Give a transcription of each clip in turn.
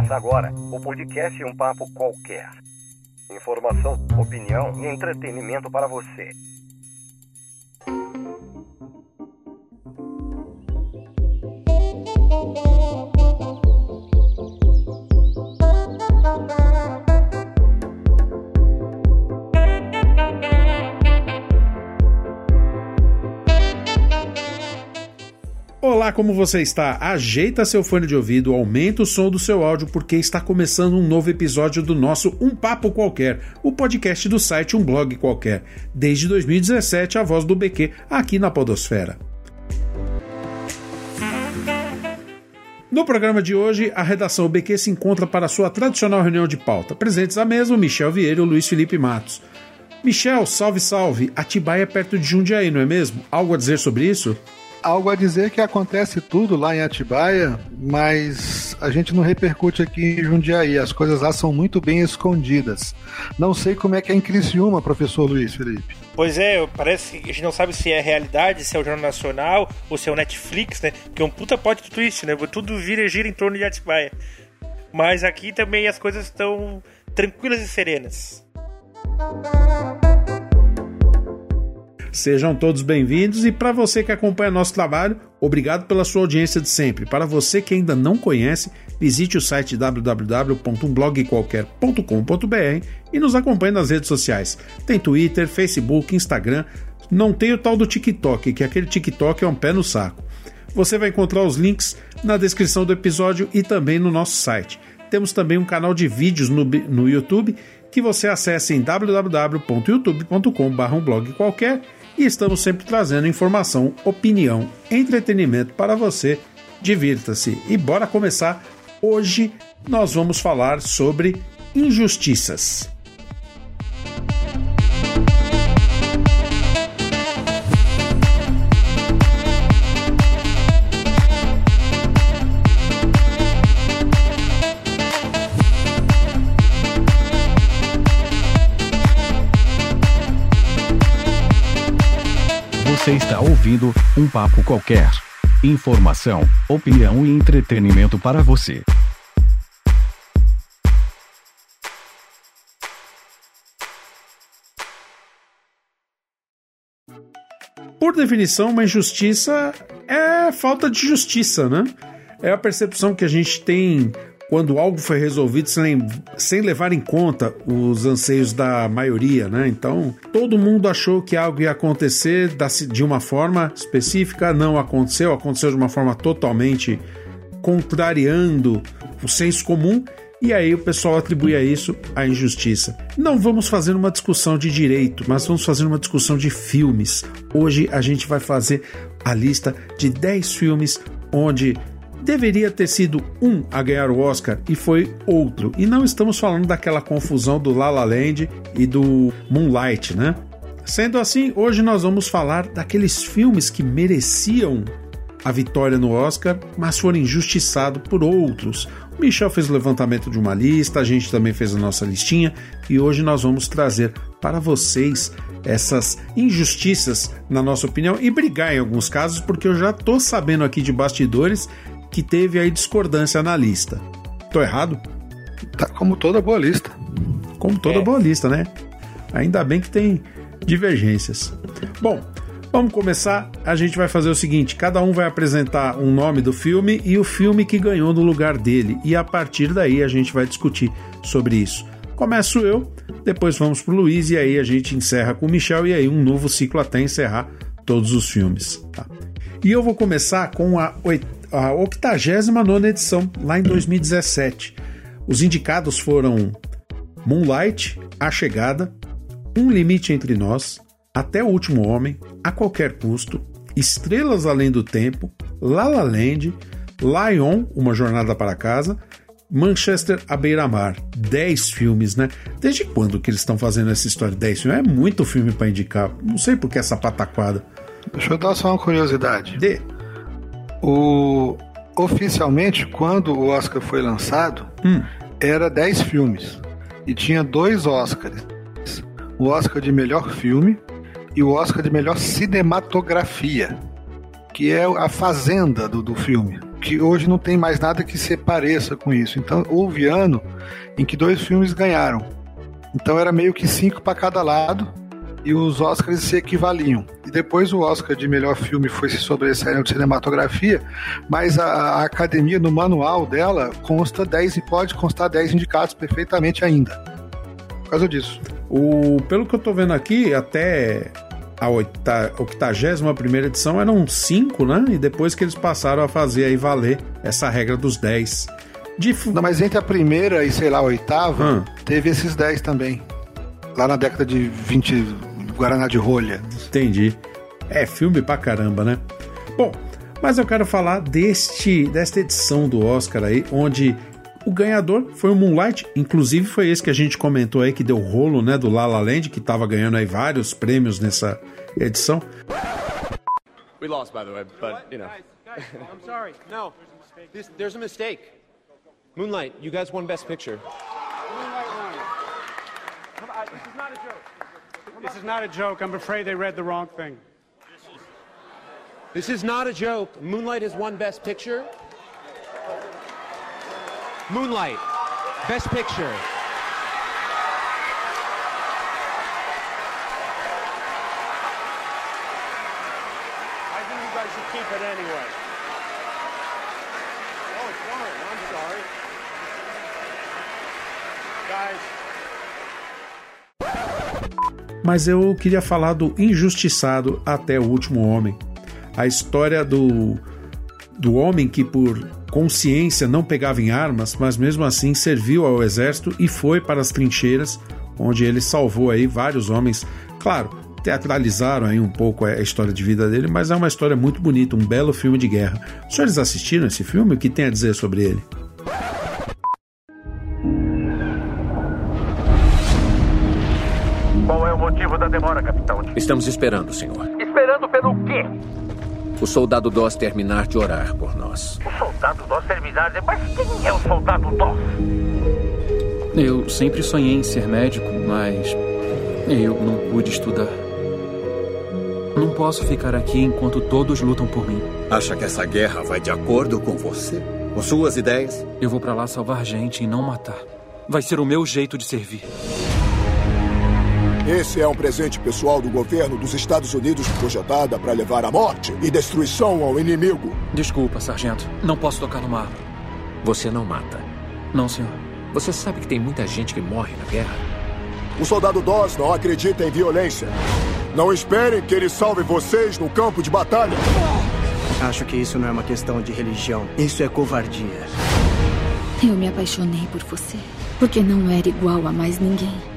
Começa agora o podcast Um Papo Qualquer. Informação, opinião e entretenimento para você. Como você está? Ajeita seu fone de ouvido, aumenta o som do seu áudio porque está começando um novo episódio do nosso Um Papo Qualquer, o podcast do site Um Blog Qualquer. Desde 2017, a voz do BQ aqui na Podosfera. No programa de hoje, a redação BQ se encontra para sua tradicional reunião de pauta. Presentes à mesa, Michel Vieira e Luiz Felipe Matos. Michel, salve, salve! Atibaia é perto de Jundiaí, não é mesmo? Algo a dizer sobre isso? Algo a dizer que acontece tudo lá em Atibaia, mas a gente não repercute aqui em Jundiaí. As coisas lá são muito bem escondidas. Não sei como é que é em Criciúma, professor Luiz Felipe. Pois é, parece que a gente não sabe se é realidade, se é o Jornal Nacional ou se é o Netflix, né? Que é um puta plot twist, né? Tudo vira e gira em torno de Atibaia. Mas aqui também as coisas estão tranquilas e serenas. Sejam todos bem-vindos e para você que acompanha nosso trabalho, obrigado pela sua audiência de sempre. Para você que ainda não conhece, visite o site www.blogqualquer.com.br e nos acompanhe nas redes sociais. Tem Twitter, Facebook, Instagram. Não tem o tal do TikTok, que aquele TikTok é um pé no saco. Você vai encontrar os links na descrição do episódio e também no nosso site. Temos também um canal de vídeos no, no YouTube que você acesse em www.youtube.com.br qualquer e estamos sempre trazendo informação, opinião, entretenimento para você. Divirta-se e bora começar. Hoje nós vamos falar sobre injustiças. Você está ouvindo um papo qualquer. Informação, opinião e entretenimento para você. Por definição, uma injustiça é falta de justiça, né? É a percepção que a gente tem quando algo foi resolvido sem, sem levar em conta os anseios da maioria, né? Então, todo mundo achou que algo ia acontecer de uma forma específica, não aconteceu, aconteceu de uma forma totalmente contrariando o senso comum e aí o pessoal atribui a isso a injustiça. Não vamos fazer uma discussão de direito, mas vamos fazer uma discussão de filmes. Hoje a gente vai fazer a lista de 10 filmes onde deveria ter sido um a ganhar o Oscar e foi outro. E não estamos falando daquela confusão do La La Land e do Moonlight, né? Sendo assim, hoje nós vamos falar daqueles filmes que mereciam a vitória no Oscar, mas foram injustiçados por outros. O Michel fez o levantamento de uma lista, a gente também fez a nossa listinha e hoje nós vamos trazer para vocês essas injustiças, na nossa opinião, e brigar em alguns casos, porque eu já tô sabendo aqui de bastidores que teve aí discordância na lista. Tô errado? Tá como toda boa lista. Como toda é. boa lista, né? Ainda bem que tem divergências. Bom, vamos começar. A gente vai fazer o seguinte: cada um vai apresentar um nome do filme e o filme que ganhou no lugar dele. E a partir daí a gente vai discutir sobre isso. Começo eu, depois vamos pro Luiz e aí a gente encerra com o Michel e aí um novo ciclo até encerrar todos os filmes. Tá? E eu vou começar com a a 89 edição, lá em 2017. Os indicados foram Moonlight, A Chegada, Um Limite Entre Nós, Até o Último Homem, A Qualquer Custo, Estrelas Além do Tempo, La La Land, Lion, Uma Jornada para Casa, Manchester à beira-mar. 10 filmes, né? Desde quando que eles estão fazendo essa história? 10 filmes? É muito filme para indicar. Não sei por que essa pataquada. Deixa eu dar só uma curiosidade. De... O, oficialmente, quando o Oscar foi lançado, hum. era 10 filmes. E tinha dois Oscars: o Oscar de melhor filme e o Oscar de melhor cinematografia, que é a fazenda do, do filme. que hoje não tem mais nada que se pareça com isso. Então houve ano em que dois filmes ganharam. Então era meio que cinco para cada lado e os Oscars se equivaliam. E depois o Oscar de melhor filme foi se sobressair de cinematografia, mas a, a, academia, no manual dela, consta 10 e pode constar 10 indicados perfeitamente ainda. Por causa disso. O, pelo que eu tô vendo aqui, até a 81 primeira edição eram 5, né? E depois que eles passaram a fazer aí valer essa regra dos 10. De... Não, mas entre a primeira e, sei lá, a oitava, hum. teve esses 10 também. Lá na década de 20, Guaraná de rolha. Entendi. É filme pra caramba, né? Bom, mas eu quero falar deste desta edição do Oscar aí, onde o ganhador foi o Moonlight, inclusive foi esse que a gente comentou aí que deu rolo, né, do La La Land, que tava ganhando aí vários prêmios nessa edição. We lost by the way, but you know. Guys, guys, I'm sorry. No. This, there's a mistake. Moonlight, you guys won best picture. This is not a joke. I'm afraid they read the wrong thing. This is not a joke. Moonlight has won Best Picture. Moonlight, Best Picture. Mas eu queria falar do Injustiçado até o Último Homem. A história do, do homem que, por consciência, não pegava em armas, mas mesmo assim serviu ao exército e foi para as trincheiras, onde ele salvou aí vários homens. Claro, teatralizaram aí um pouco a história de vida dele, mas é uma história muito bonita, um belo filme de guerra. Os senhores assistiram esse filme? O que tem a dizer sobre ele? Motivo da demora, capitão. Estamos esperando, senhor. Esperando pelo quê? O soldado Doss terminar de orar por nós. O soldado Doss terminar de... Mas quem é o soldado Doss? Eu sempre sonhei em ser médico, mas eu não pude estudar. Não posso ficar aqui enquanto todos lutam por mim. Acha que essa guerra vai de acordo com você? Com suas ideias? Eu vou para lá salvar gente e não matar. Vai ser o meu jeito de servir. Esse é um presente pessoal do governo dos Estados Unidos projetada para levar a morte e destruição ao inimigo. Desculpa, sargento. Não posso tocar numa arma. Você não mata. Não, senhor. Você sabe que tem muita gente que morre na guerra? O soldado Doss não acredita em violência. Não esperem que ele salve vocês no campo de batalha. Acho que isso não é uma questão de religião. Isso é covardia. Eu me apaixonei por você. Porque não era igual a mais ninguém.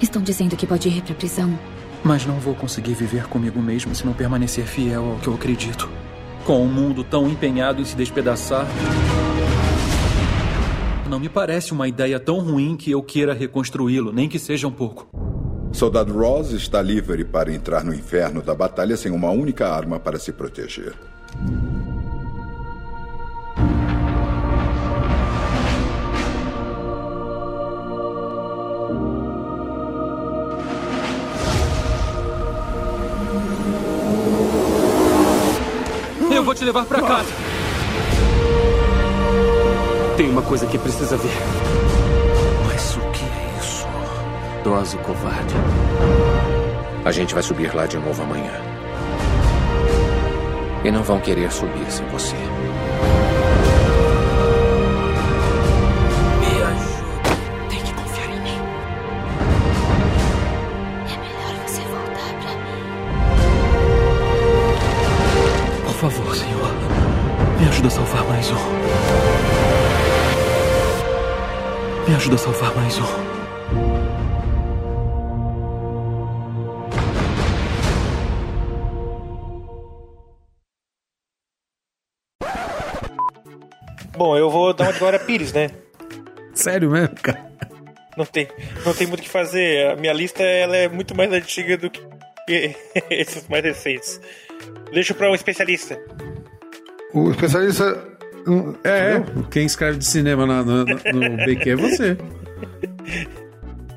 Estão dizendo que pode ir para prisão. Mas não vou conseguir viver comigo mesmo se não permanecer fiel ao que eu acredito. Com o um mundo tão empenhado em se despedaçar. Não me parece uma ideia tão ruim que eu queira reconstruí-lo, nem que seja um pouco. Soldado Ross está livre para entrar no inferno da batalha sem uma única arma para se proteger. Te levar para casa. Tem uma coisa que precisa ver. Mas o que é isso? Dose covarde. A gente vai subir lá de novo amanhã. E não vão querer subir sem você. Ajuda a salvar mais um. Me ajuda a salvar mais um. Bom, eu vou dar uma de Glória Pires, né? Sério mesmo, cara? Não tem, não tem muito o que fazer. A minha lista ela é muito mais antiga do que esses mais recentes. Deixa para um especialista. O especialista. É, é, quem escreve de cinema no, no, no BQ é você.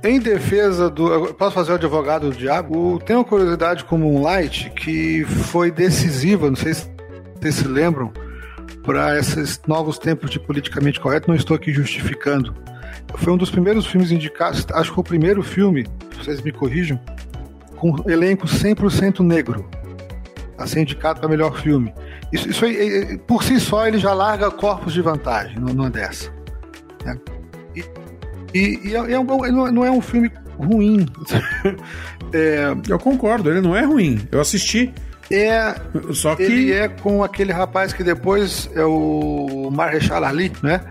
Em defesa do. Posso fazer o advogado do diabo? Tem uma curiosidade com Moonlight que foi decisiva, não sei se vocês se lembram, para esses novos tempos de politicamente correto. Não estou aqui justificando. Foi um dos primeiros filmes indicados, acho que foi o primeiro filme, vocês me corrijam, com elenco 100% negro a ser indicado para melhor filme. Isso, isso aí, por si só, ele já larga corpos de vantagem numa dessa. Né? E, e, e é, é um, não é um filme ruim. é, eu concordo, ele não é ruim. Eu assisti. É, Só que... ele é com aquele rapaz que depois é o Marechal Ali, né?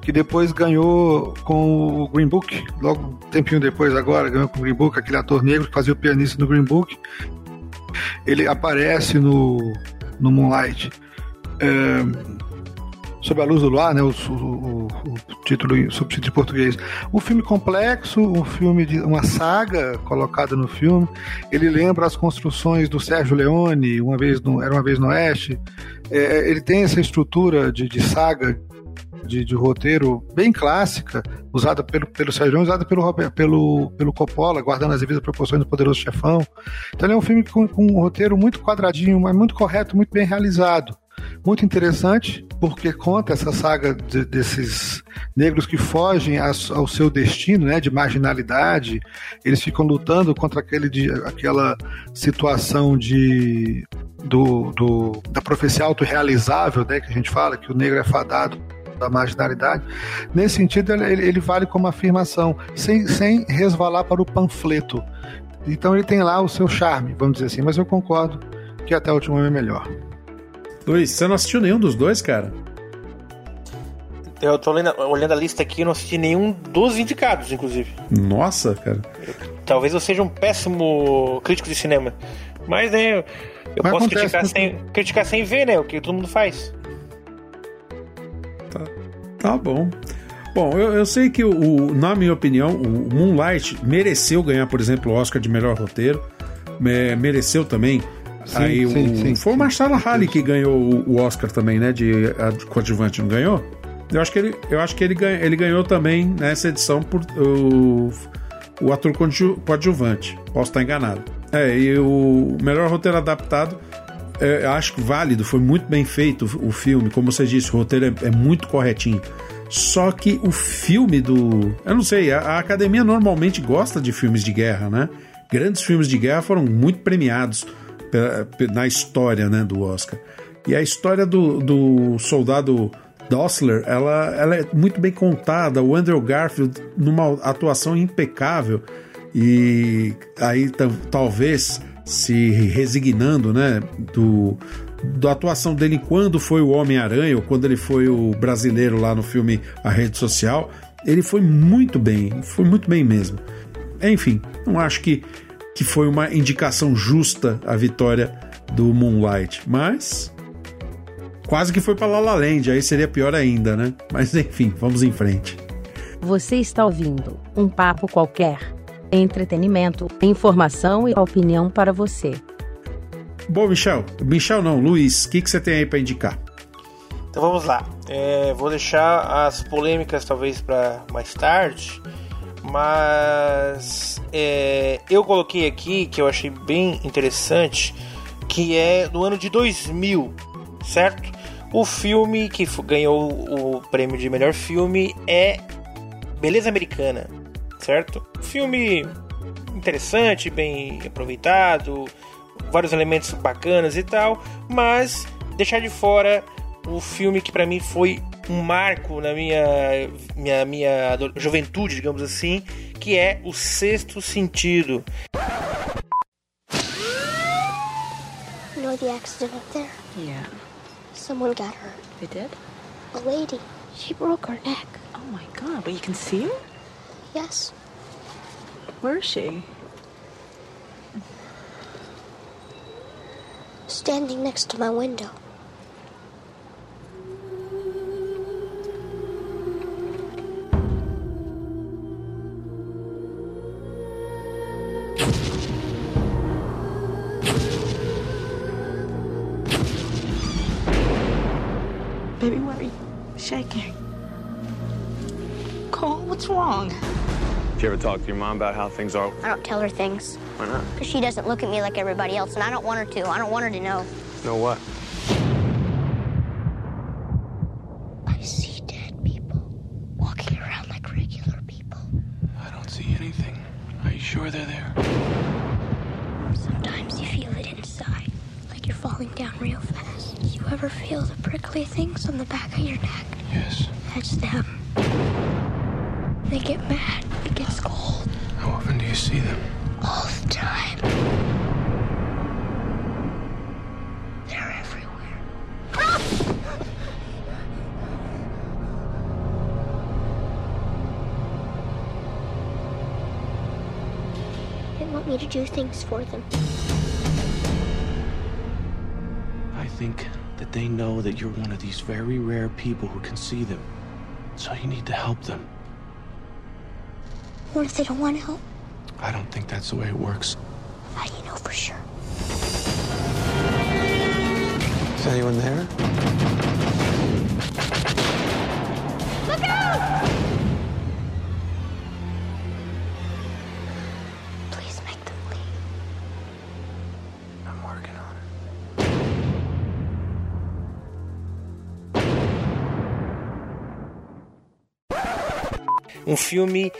Que depois ganhou com o Green Book, logo um tempinho depois agora, ganhou com o Green Book, aquele ator negro que fazia o pianista no Green Book. Ele aparece no, no Moonlight. É, Sob a Luz do Luar, né, o, o, o título, o subtítulo em português. Um filme complexo, um filme de uma saga colocada no filme. Ele lembra as construções do Sérgio Leone, uma vez no, era uma vez no Oeste. É, ele tem essa estrutura de, de saga de, de, roteiro bem clássica, usada pelo, pelo Sérgio usada pelo, pelo, pelo Coppola, guardando as devidas proporções do Poderoso Chefão. Então ele é um filme com, com um roteiro muito quadradinho, mas muito correto, muito bem realizado. Muito interessante, porque conta essa saga de, desses negros que fogem ao seu destino, né, de marginalidade. Eles ficam lutando contra aquele, de, aquela situação de do, do, da profecia autorrealizável, né, que a gente fala, que o negro é fadado da marginalidade. Nesse sentido, ele, ele vale como afirmação, sem, sem resvalar para o panfleto. Então ele tem lá o seu charme, vamos dizer assim, mas eu concordo que até o último é melhor. Luiz, você não assistiu nenhum dos dois, cara? Eu tô olhando, olhando a lista aqui e não assisti nenhum dos indicados, inclusive. Nossa, cara. Talvez eu seja um péssimo crítico de cinema. Mas, né, eu Mas posso criticar sem, criticar sem ver, né? O que todo mundo faz. Tá, tá bom. Bom, eu, eu sei que, o, na minha opinião, o Moonlight mereceu ganhar, por exemplo, o Oscar de melhor roteiro. Me, mereceu também Sim, Aí sim, o, sim, foi o Marcelo Halley que ganhou o Oscar também, né? De coadjuvante, não ganhou? Eu acho que ele, eu acho que ele, ganha, ele ganhou também nessa edição por o, o ator coadjuvante. Posso estar enganado. É, e o melhor roteiro adaptado, é, acho válido, foi muito bem feito o filme. Como você disse, o roteiro é, é muito corretinho. Só que o filme do. Eu não sei, a, a academia normalmente gosta de filmes de guerra, né? Grandes filmes de guerra foram muito premiados na história né, do Oscar. E a história do, do soldado Dossler, ela, ela é muito bem contada. O Andrew Garfield, numa atuação impecável, e aí talvez se resignando né, do, da atuação dele quando foi o Homem-Aranha, ou quando ele foi o brasileiro lá no filme A Rede Social, ele foi muito bem, foi muito bem mesmo. Enfim, não acho que que foi uma indicação justa a vitória do Moonlight, mas quase que foi para La La Land, aí seria pior ainda, né? Mas enfim, vamos em frente. Você está ouvindo um papo qualquer, entretenimento, informação e opinião para você. Bom, Michel, Michel não, Luiz, o que, que você tem aí para indicar? Então vamos lá. É, vou deixar as polêmicas talvez para mais tarde mas é, eu coloquei aqui que eu achei bem interessante, que é do ano de 2000, certo? O filme que ganhou o prêmio de melhor filme é Beleza Americana, certo? Filme interessante, bem aproveitado, vários elementos bacanas e tal, mas deixar de fora o filme que para mim foi um marco na minha, minha, minha juventude, digamos assim, que é o sexto sentido. You know the accident up there? Yeah. Someone got hurt. They did? A lady. She broke her neck. Oh my god, but you can see her? Yes. Where is she? Standing next to my window. Baby, what are you shaking? Cole, what's wrong? you ever talk to your mom about how things are? I don't tell her things. Why not? Because she doesn't look at me like everybody else, and I don't want her to. I don't want her to know. Know what? I see dead people walking around like regular people. I don't see anything. Are you sure they're there? Sometimes you feel it inside, like you're falling down real fast. You ever feel the prickly things on the back of your neck? Yes. That's them. They get mad you see them? All the time. They're everywhere. They want me to do things for them. I think that they know that you're one of these very rare people who can see them. So you need to help them. What if they don't want to help? I don't think that's the way it works. How do you know for sure? Is anyone there? Look out! Please make them leave. I'm working on it. Um filme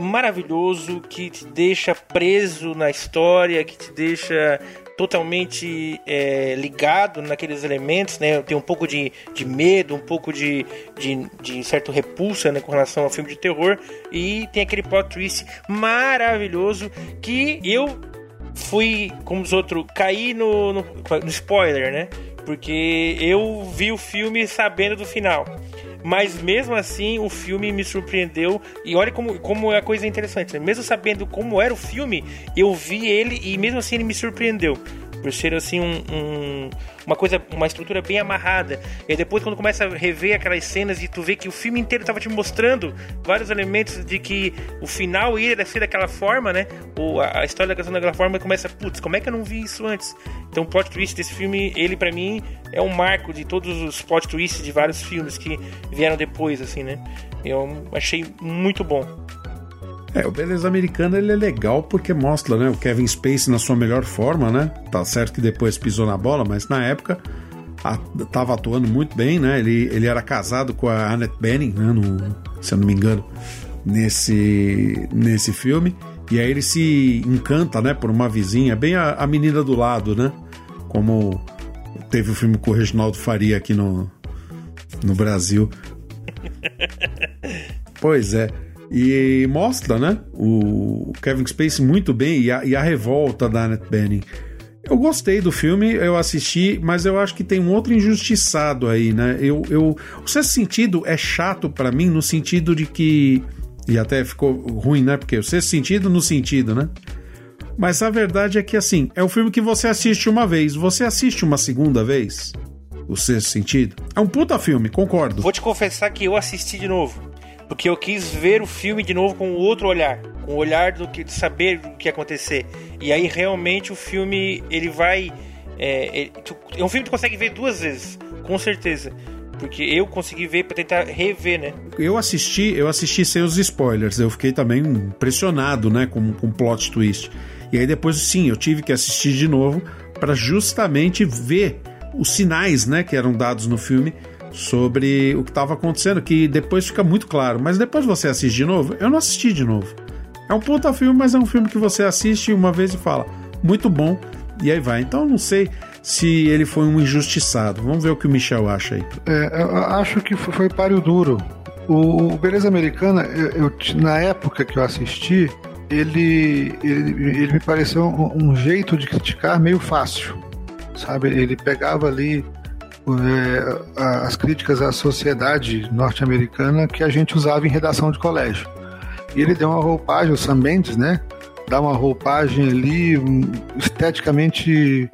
maravilhoso que te deixa preso na história, que te deixa totalmente é, ligado naqueles elementos, né? Tem um pouco de, de medo, um pouco de, de, de certo repulsa né, com relação ao filme de terror e tem aquele plot twist maravilhoso que eu fui, como os outros, caí no, no, no spoiler, né? Porque eu vi o filme sabendo do final. Mas mesmo assim, o filme me surpreendeu. E olha como, como é a coisa interessante. Né? Mesmo sabendo como era o filme, eu vi ele e mesmo assim ele me surpreendeu. Por ser assim um, um, uma coisa, uma estrutura bem amarrada. E depois quando começa a rever aquelas cenas e tu vê que o filme inteiro estava te mostrando vários elementos de que o final ia ser daquela forma, né? Ou a, a história da daquela forma começa, putz, como é que eu não vi isso antes? Então o plot twist desse filme, ele para mim é um marco de todos os plot twists de vários filmes que vieram depois, assim, né? Eu achei muito bom. É, o Beleza Americana ele é legal porque mostra, né, o Kevin Spacey na sua melhor forma, né? Tá certo que depois pisou na bola, mas na época a, tava atuando muito bem, né? Ele, ele era casado com a Annette Bening, né, no, se eu não me engano, nesse nesse filme. E aí ele se encanta, né, por uma vizinha, bem a, a menina do lado, né? Como teve o filme com o Reginaldo Faria aqui no, no Brasil. Pois é. E mostra, né? O Kevin Spacey muito bem e a, e a revolta da Annette Bening. Eu gostei do filme, eu assisti, mas eu acho que tem um outro injustiçado aí, né? Eu, eu, o sexto sentido é chato para mim no sentido de que. E até ficou ruim, né? Porque o sexto sentido no sentido, né? Mas a verdade é que, assim, é um filme que você assiste uma vez. Você assiste uma segunda vez? O sexto sentido? É um puta filme, concordo. Vou te confessar que eu assisti de novo. Porque eu quis ver o filme de novo com outro olhar. Com o olhar do que, de saber o que ia acontecer. E aí, realmente, o filme, ele vai... É, é um filme que tu consegue ver duas vezes. Com certeza. Porque eu consegui ver pra tentar rever, né? Eu assisti, eu assisti sem os spoilers. Eu fiquei também impressionado, né? Com, com plot twist. E aí depois, sim, eu tive que assistir de novo para justamente ver os sinais, né? Que eram dados no filme sobre o que estava acontecendo, que depois fica muito claro. Mas depois você assiste de novo, eu não assisti de novo. É um puta filme, mas é um filme que você assiste uma vez e fala, muito bom, e aí vai. Então não sei se ele foi um injustiçado. Vamos ver o que o Michel acha aí. É, acho que foi páreo duro. O, o Beleza Americana, eu, eu, na época que eu assisti, ele, ele, ele me pareceu um, um jeito de criticar meio fácil. Sabe? Ele pegava ali é, as críticas à sociedade norte-americana que a gente usava em redação de colégio. E ele deu uma roupagem, o Sam Mendes, né? Dá uma roupagem ali esteticamente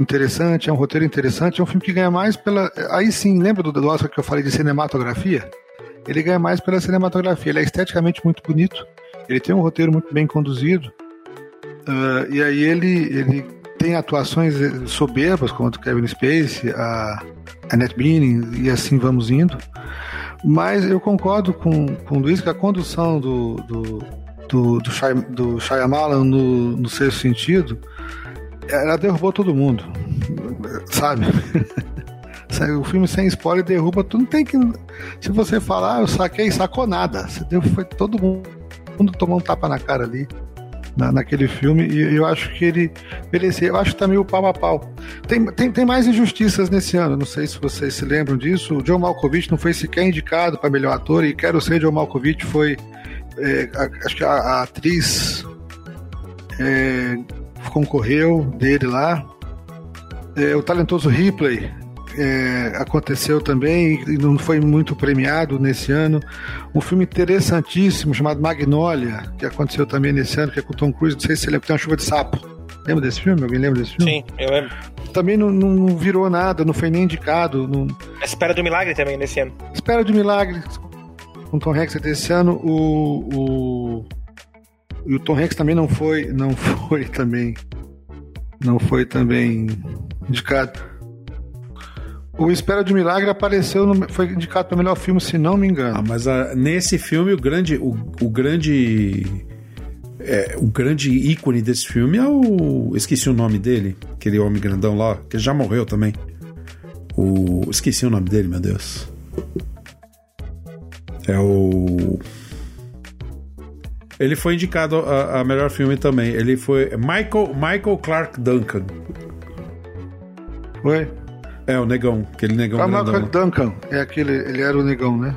interessante, é um roteiro interessante, é um filme que ganha mais pela. Aí sim, lembra do, Oscar que eu falei de cinematografia? Ele ganha mais pela cinematografia, ele é esteticamente muito bonito, ele tem um roteiro muito bem conduzido, uh, e aí ele, ele tem atuações soberbas, como do Kevin Spacey, a Annette Bening, e assim vamos indo. Mas eu concordo com, com o Luiz que a condução do, do, do, do, Shy, do Shyamalan no, no sexto sentido, ela derrubou todo mundo, sabe? o filme sem spoiler derruba tudo. Não tem que. Se você falar, ah, eu saquei, sacou nada. Você deu, foi todo mundo mundo tomou um tapa na cara ali. Na, naquele filme, e eu acho que ele merecia. Eu acho que tá meio pau a pau. Tem, tem, tem mais injustiças nesse ano, não sei se vocês se lembram disso. O John Malkovich não foi sequer indicado para melhor ator, e Quero Ser John Malkovich foi. é, a- acho que a, a atriz é, concorreu dele lá. É, o talentoso Ripley é, aconteceu também e não foi muito premiado nesse ano. Um filme interessantíssimo chamado Magnolia, que aconteceu também nesse ano, que é com o Tom Cruise. Não sei se você lembra, que tem uma chuva de sapo. Lembra desse filme? Alguém lembra desse filme? Sim, eu lembro. Também não, não- não virou nada, não foi nem indicado. Não... A Espera do Milagre também nesse ano. Espera de Milagre com Tom Hanks desse ano. O, o, e o Tom Hanks também não foi, não foi também, não foi também indicado. O Espera de Milagre apareceu, no, foi indicado para melhor filme, se não me engano. Ah, mas ah, nesse filme o grande, o, o grande, é, o grande ícone desse filme é o, esqueci o nome dele, aquele homem grandão lá, que já morreu também. O, esqueci o nome dele, meu Deus. É o ele foi indicado a, a melhor filme também. Ele foi Michael Michael Clark Duncan. Foi? É, o negão, aquele negão Ah, grandão. Michael Duncan, é aquele, ele era o negão, né?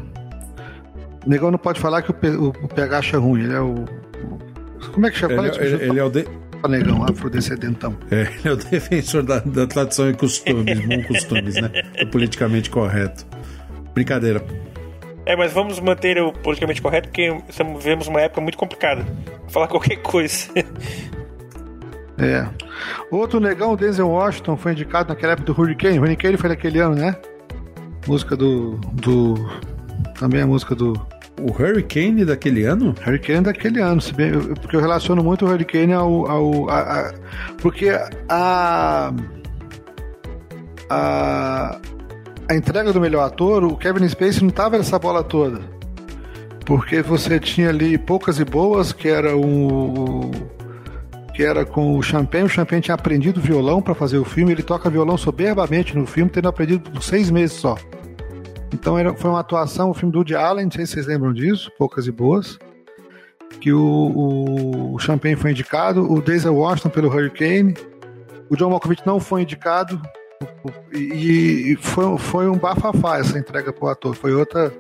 O negão não pode falar que o, P- o, o PH acha ruim, ele é o. o- Como é que chama? Ele, que ele- ele é o de- o negão, afrodescendentão. É, ele é o defensor da, da tradição e costumes, bons costumes, né? Do politicamente correto. Brincadeira. É, mas vamos manter o politicamente correto, porque estamos, vivemos uma época muito complicada. Falar qualquer coisa. É. Outro negão, o Denzel Washington, foi indicado naquela época do Hurricane. Hurricane foi daquele ano, né? Música do. do também a música do. O Hurricane daquele ano? Hurricane daquele ano, se bem, eu- porque eu relaciono muito o Hurricane ao. ao a- a- porque a. A. A entrega do melhor ator, o Kevin Spacey não tava nessa bola toda. Porque você tinha ali poucas e boas, que era o. que era com o Champagne. O Champagne tinha aprendido violão para fazer o filme. Ele toca violão soberbamente no filme, tendo aprendido seis meses só. Então era, foi uma atuação, o filme do Woody Allen, não sei se vocês lembram disso, poucas e boas. Que o, o, o Champagne foi indicado, o Denzel Washington pelo Hurricane, o John Malkovich não foi indicado, e, e foi, foi um bafafá essa entrega pro ator. Foi outra,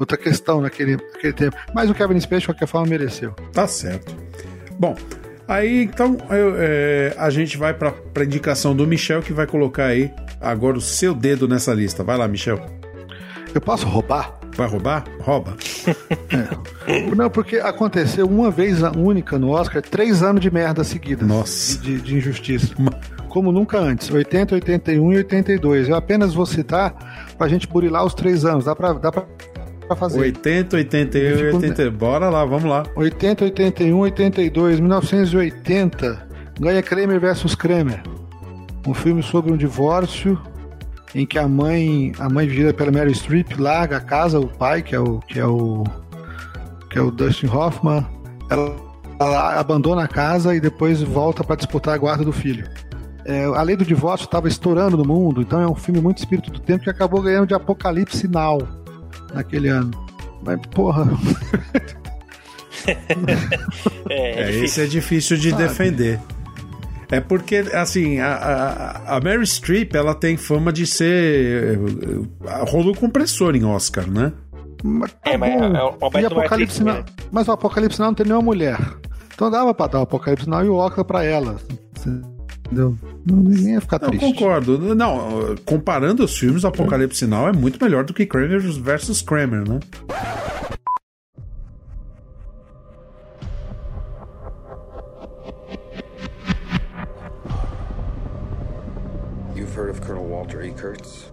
outra questão naquele, naquele tempo. Mas o Kevin Spacey, de qualquer forma, mereceu. Tá certo. Bom, aí então eu, é, a gente vai pra, pra indicação do Michel, que vai colocar aí agora o seu dedo nessa lista. Vai lá, Michel. Eu posso roubar? Vai roubar? Rouba. Não, porque aconteceu uma vez única no Oscar, três anos de merda seguidas. Nossa. De, de injustiça. Como nunca antes. 80, 81 e 82. Eu apenas vou citar pra gente burilar os três anos. Dá pra, dá pra, pra fazer. 80, 81 e 80. Bora lá, vamos lá. 80, 81, 82, 1980. Ganha Kramer versus Kramer. Um filme sobre um divórcio em que a mãe, a mãe vivida pela Mary Streep, larga a casa, o pai, que é o que é o que é o Dustin Hoffman, ela, ela abandona a casa e depois volta para disputar a guarda do filho. É, a lei do divórcio estava estourando no mundo, então é um filme muito espírito do tempo que acabou ganhando de Apocalipse Now naquele ano. Mas, porra. É, esse é difícil de Sabe? defender. É porque, assim, a, a, a Mary Streep, ela tem fama de ser eh, rolo compressor em Oscar, né? Mas tá É, mas é de uma Apocalipse Now- Mas o Apocalipse Now não tem nenhuma mulher. Então dava pra dar o Apocalipse Now e o Oscar pra ela. Entendeu? Não, ninguém ia ficar Eu triste. concordo. Não, comparando os filmes, Apocalipse Now é muito melhor do que Kramer versus Kramer, né? You've heard of Colonel Walter E. Kurtz?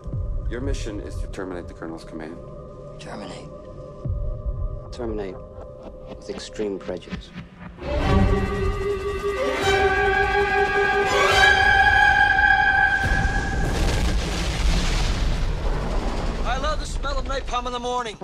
Your mission is to terminate the Colonel's command. Terminate. Terminate with extreme prejudice. The smell of napalm in the morning.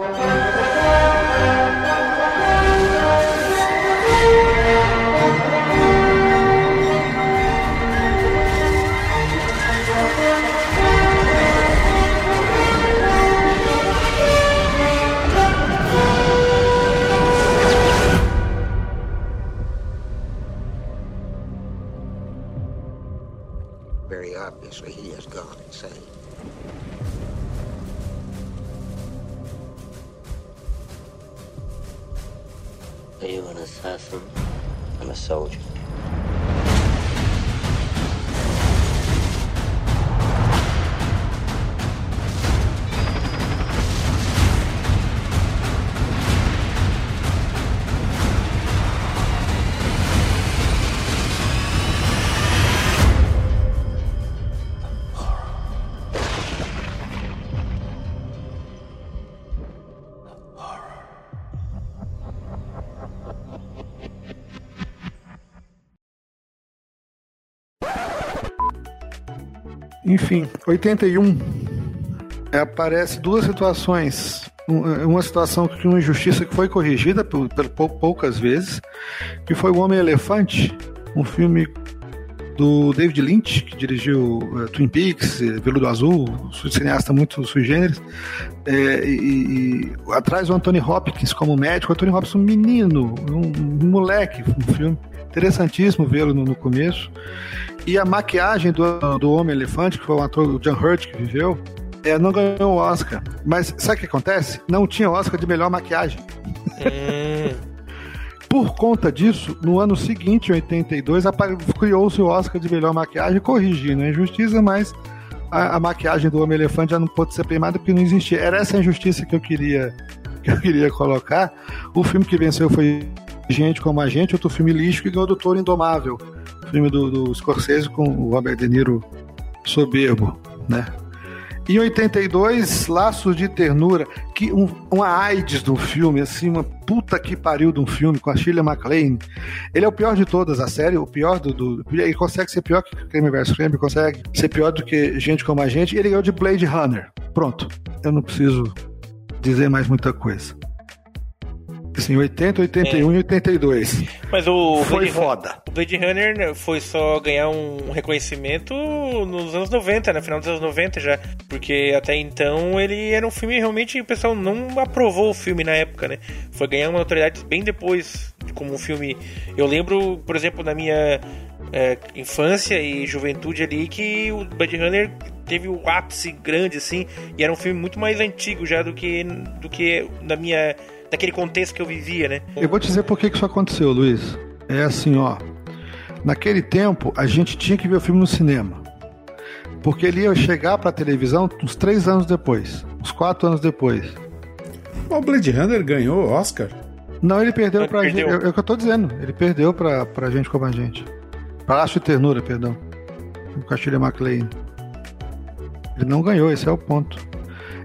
Enfim, 81 é, aparece duas situações. Um- Uma situação que uma injustiça que foi corrigida por, por pou- poucas vezes, que foi o Homem Elefante, um filme do David Lynch, que dirigiu eh, Twin Peaks, Veludo Azul, cineasta muito sui generis, e, e- e atrás o Anthony Hopkins como médico, o Anthony Hopkins um menino, um, um moleque, um filme interessantíssimo vê-lo no, no começo, e a maquiagem do, do Homem-Elefante, que foi o ator o John Hurt que viveu, é, não ganhou o Oscar. Mas sabe o que acontece? Não tinha Oscar de melhor maquiagem. Por conta disso, no ano seguinte, em 82, apa- criou-se o Oscar de melhor maquiagem, corrigindo a injustiça, mas a, a maquiagem do Homem-Elefante já não pôde ser premiada porque não existia. Era essa a injustiça que eu queria, que eu queria colocar. O filme que venceu foi Gente como a Gente, outro filme lixo que ganhou do Toro Indomável, filme do, do Scorsese com o Robert De Niro soberbo, né? Em 82, Laços de Ternura, que um, uma AIDS do filme, assim, uma puta que pariu de um filme com a Shirley MacLaine. Ele é o pior de todas, a série, o pior do. do ele consegue ser pior que Creme vs Creme, consegue ser pior do que Gente como a Gente. Ele ganhou de Blade Runner. Pronto. Eu não preciso dizer mais muita coisa. Assim, 80, 81 e 82. Mas o Foi Blade foda. O Blade Runner né, foi só ganhar um reconhecimento nos anos 90, no final dos anos 90 já. Porque até então ele era um filme realmente o pessoal não aprovou o filme na época, né? Foi ganhar uma notoriedade bem depois de como um filme. Eu lembro, por exemplo, na minha é, infância e juventude ali que o Blade Runner teve o ápice grande assim e era um filme muito mais antigo já do que do que na minha daquele contexto que eu vivia, né? Eu vou te dizer por que isso aconteceu, Luiz. É assim, ó. Naquele tempo, a gente tinha que ver o filme no cinema. Porque ele ia chegar pra televisão uns três anos depois. Uns quatro anos depois. O Blade Runner ganhou o Oscar? Não, ele perdeu Ele pra perdeu. gente. É, é o que eu tô dizendo. Ele perdeu pra, pra gente como a gente. Palácio de Ternura, perdão. Com a Shirley MacLaine. Ele não ganhou, esse é o ponto.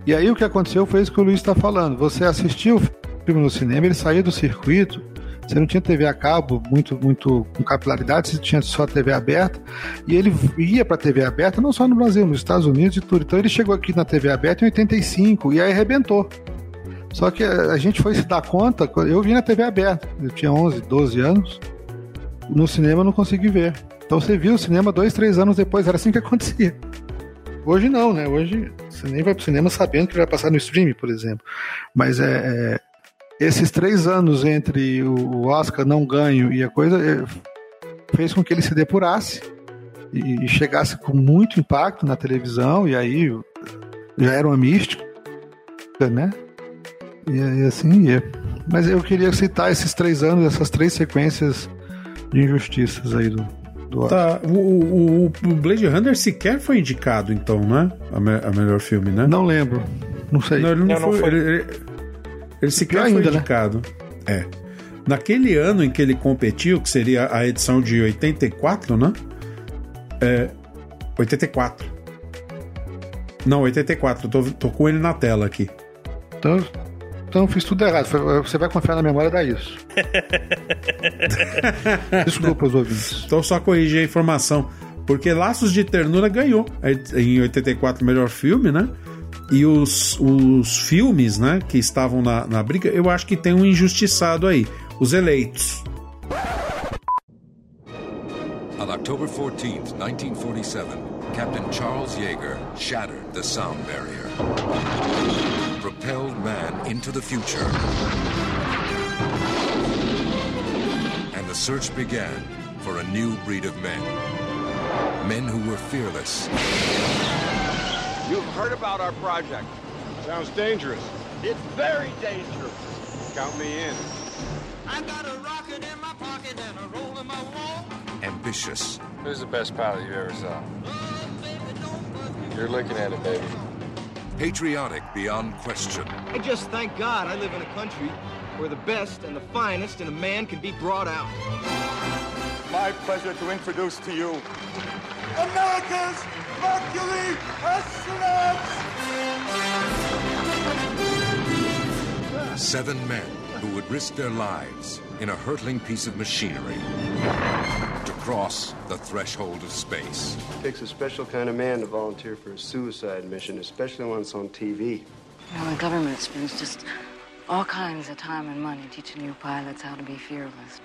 E aí o que aconteceu foi isso que o Luiz está falando. Você assistiu o filme no cinema, ele saía do circuito, você não tinha TV a cabo muito, muito com capilaridade, você tinha só TV aberta, e ele ia para TV aberta não só no Brasil, nos Estados Unidos e tudo. Então ele chegou aqui na TV aberta em 85 e aí arrebentou. Só que a gente foi se dar conta, eu vi na TV aberta, eu tinha 11, 12 anos, no cinema eu não consegui ver. Então você viu o cinema dois, três anos depois, era assim que acontecia. Hoje não, né? Hoje você nem vai pro cinema sabendo que vai passar no stream, por exemplo. Mas é, é, esses três anos entre o o Oscar não ganho e a coisa é, fez com que ele se depurasse e, e chegasse com muito impacto na televisão, e aí já era uma mística, né? E, e assim ia. Mas eu queria citar esses três anos, essas três sequências de injustiças aí do, do Oscar. Tá, o, o, o Blade Runner sequer foi indicado, então, né? A, me- a melhor filme, né? Não lembro. Não sei. Não, ele não, Não, não foi. foi. Ele, ele- ele sequer Pior foi ainda, né? indicado. É. Naquele ano em que ele competiu, que seria a edição de 84, né? É. 84. Não, 84. Tô, tô com ele na tela aqui. Então, então fiz tudo errado. Você vai confiar na memória da isso. Desculpa os ouvintes. Então só corrigir a informação. Porque Laços de Ternura ganhou em 84 o melhor filme, né? E os, os filmes, né, que estavam na, na briga, eu acho que tem um injustiçado aí. Os eleitos. On October 14th, 1947, Captain Charles Yeager shattered the sound barrier, propelled man into the future, and the search began for a new breed of men. Men who were fearless. You've heard about our project. Sounds dangerous. It's very dangerous. Count me in. I got a rocket in my pocket and a roll in my wall. Ambitious. Who's the best pilot you ever saw? Oh, You're looking at it, baby. Patriotic beyond question. I just thank God I live in a country where the best and the finest in a man can be brought out. My pleasure to introduce to you America's Mercury astronauts! Seven men who would risk their lives in a hurtling piece of machinery to cross the threshold of space. It takes a special kind of man to volunteer for a suicide mission, especially when it's on TV. Well, the government spends just all kinds of time and money teaching new pilots how to be fearless.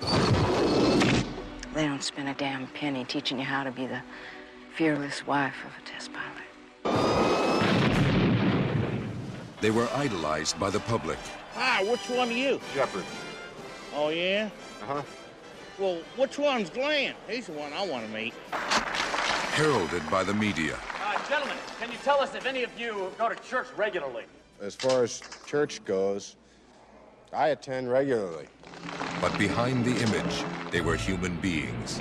They don't spend a damn penny teaching you how to be the fearless wife of a test pilot. They were idolized by the public. Hi, which one are you? Shepard. Oh, yeah? Uh-huh. Well, which one's Glenn? He's the one I want to meet. Heralded by the media. Uh, gentlemen, can you tell us if any of you go to church regularly? As far as church goes, I attend regularly. But behind the image, they were human beings.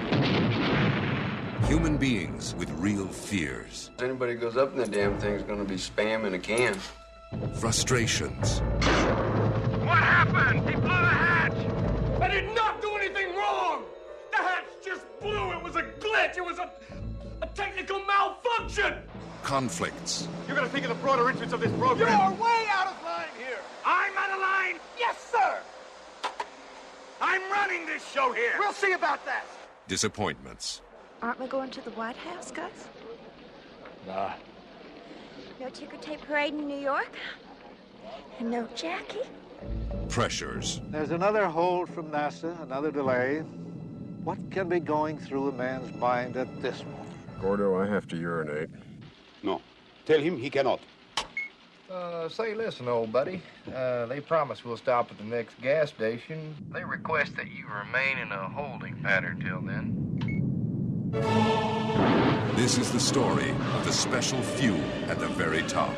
Human beings with real fears. If anybody goes up in the damn thing's gonna be spam in a can. Frustrations. What happened? He blew the hatch! I did not do anything wrong! The hatch just blew! It was a glitch! It was a, a technical malfunction! Conflicts. You're gonna think of the broader interests of this program. You're way out of line here! I'm out of line? Yes, sir! I'm running this show here! We'll see about that! Disappointments. Aren't we going to the White House, Gus? Nah. No ticker tape parade in New York? And no Jackie? Pressures. There's another hold from NASA, another delay. What can be going through a man's mind at this moment? Gordo, I have to urinate. No. Tell him he cannot. Uh, say, listen, old buddy. Uh, they promise we'll stop at the next gas station. They request that you remain in a holding pattern till then. This is the story of the special few at the very top.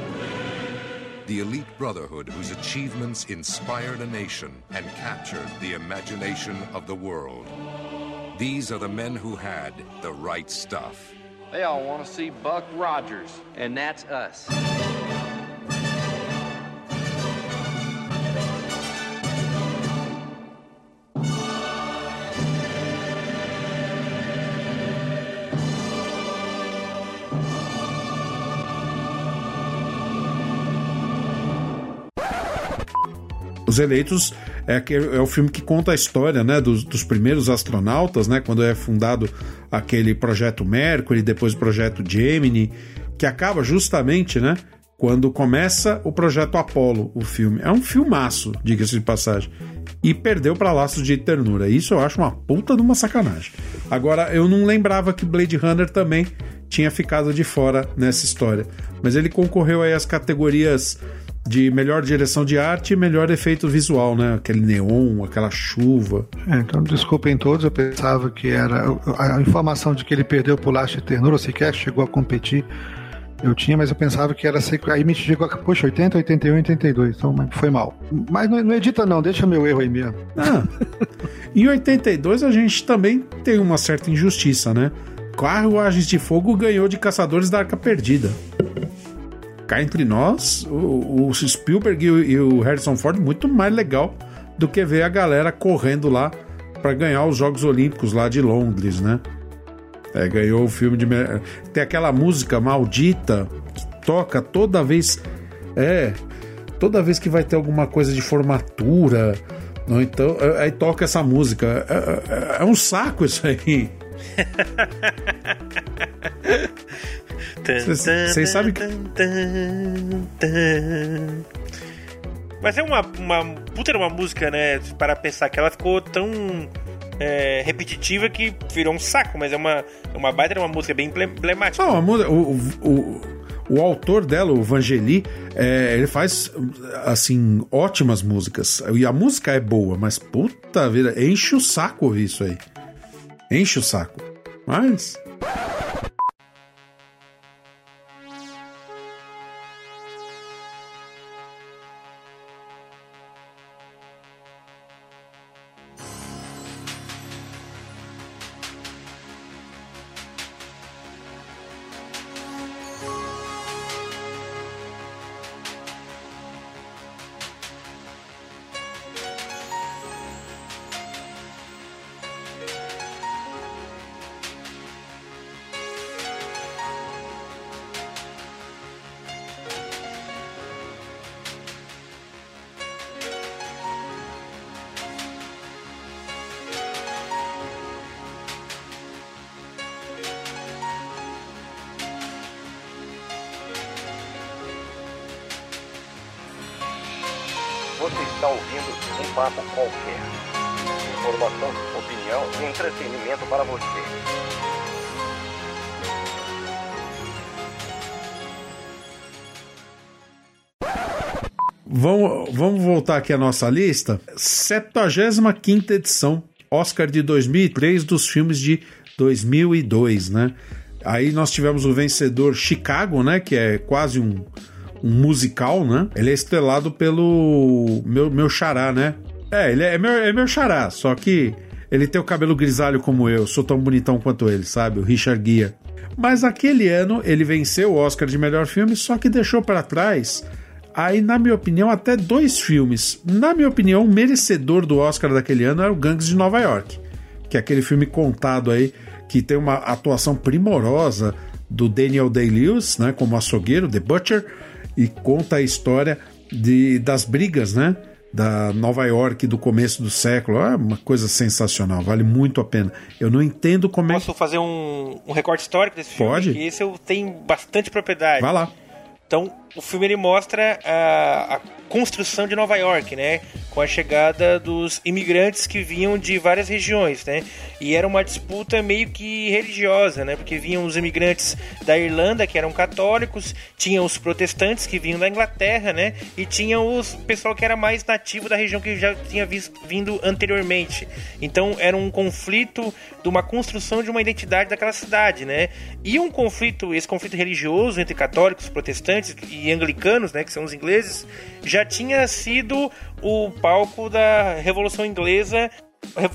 The elite brotherhood whose achievements inspired a nation and captured the imagination of the world. These are the men who had the right stuff. They all want to see Buck Rogers, and that's us. Os Eleitos é, é o filme que conta a história né, dos, dos primeiros astronautas, né, quando é fundado aquele projeto Mercury, depois o projeto Gemini, que acaba justamente né, quando começa o projeto Apollo, o filme. É um filmaço, diga-se de passagem. E perdeu para Laços de Ternura. Isso eu acho uma puta de uma sacanagem. Agora, eu não lembrava que Blade Runner também tinha ficado de fora nessa história. Mas ele concorreu aí às categorias de melhor direção de arte e melhor efeito visual, né? Aquele neon, aquela chuva. É, então, desculpem todos, eu pensava que era. A, a informação de que ele perdeu Laço de Ternura, ou sequer chegou a competir, eu tinha, mas eu pensava que era. Aí me chegou, poxa, 80, 81, 82, então foi mal. Mas não, não edita, não, deixa meu erro aí mesmo. Ah, em 82 a gente também tem uma certa injustiça, né? Carruagens de Fogo ganhou de Caçadores da Arca Perdida. Cá entre nós, o, o Spielberg e o, e o Harrison Ford muito mais legal do que ver a galera correndo lá para ganhar os Jogos Olímpicos lá de Londres, né? É, ganhou o filme de. Tem aquela música maldita que toca toda vez. É. Toda vez que vai ter alguma coisa de formatura. Ou então. é, Aí toca essa música. É, é- é um saco isso aí. Vocês- sabem que- Mas é uma, uma puta de uma música, né? Para pensar que ela ficou tão é, repetitiva que virou um saco, mas é uma, é uma baita de uma música bem emble- emblemática. Não, a música, o, o, o, o autor dela, o Vangeli, é, ele faz, assim, ótimas músicas. E a música é boa, mas puta vida, enche o saco ouvir isso aí. Enche o saco. Mas. Está ouvindo um papo qualquer. Informação, opinião e entretenimento para você. Vamos, vamos voltar aqui à nossa lista. 75 edição, Oscar de 2003 dos filmes de 2002, né? Aí nós tivemos o vencedor Chicago, né? Que é quase um, um musical, né? Ele é estrelado pelo meu, meu xará, né? É, ele é, é meu, é meu xará, só que ele tem o cabelo grisalho como eu, sou tão bonitão quanto ele, sabe? O Richard Gere. Mas aquele ano ele venceu o Oscar de melhor filme, só que deixou para trás aí, na minha opinião, até dois filmes. Na minha opinião, o merecedor do Oscar daquele ano era o Gangs de Nova York, que é aquele filme contado aí, que tem uma atuação primorosa do Daniel Day-Lewis, né, como açougueiro, The Butcher, e conta a história de, das brigas, né, da Nova York do começo do século. É uma coisa sensacional, vale muito a pena. Eu não entendo como Posso é Posso fazer um, um recorte histórico desse filme? Pode. esse eu tenho bastante propriedade. Vai lá. Então, o filme ele mostra a, a, construção de Nova York, né? Com a chegada dos imigrantes que vinham de várias regiões, né? E era uma disputa meio que religiosa, né? Porque vinham os imigrantes da Irlanda, que eram católicos, tinha os protestantes que vinham da Inglaterra, né? E tinha os pessoal que era mais nativo da região que já tinha visto, vindo anteriormente. Então, era um conflito de uma construção de uma identidade daquela cidade, né? E um conflito, esse conflito religioso entre católicos, protestantes e anglicanos, né, que são os ingleses, já tinha sido o palco da Revolução Inglesa.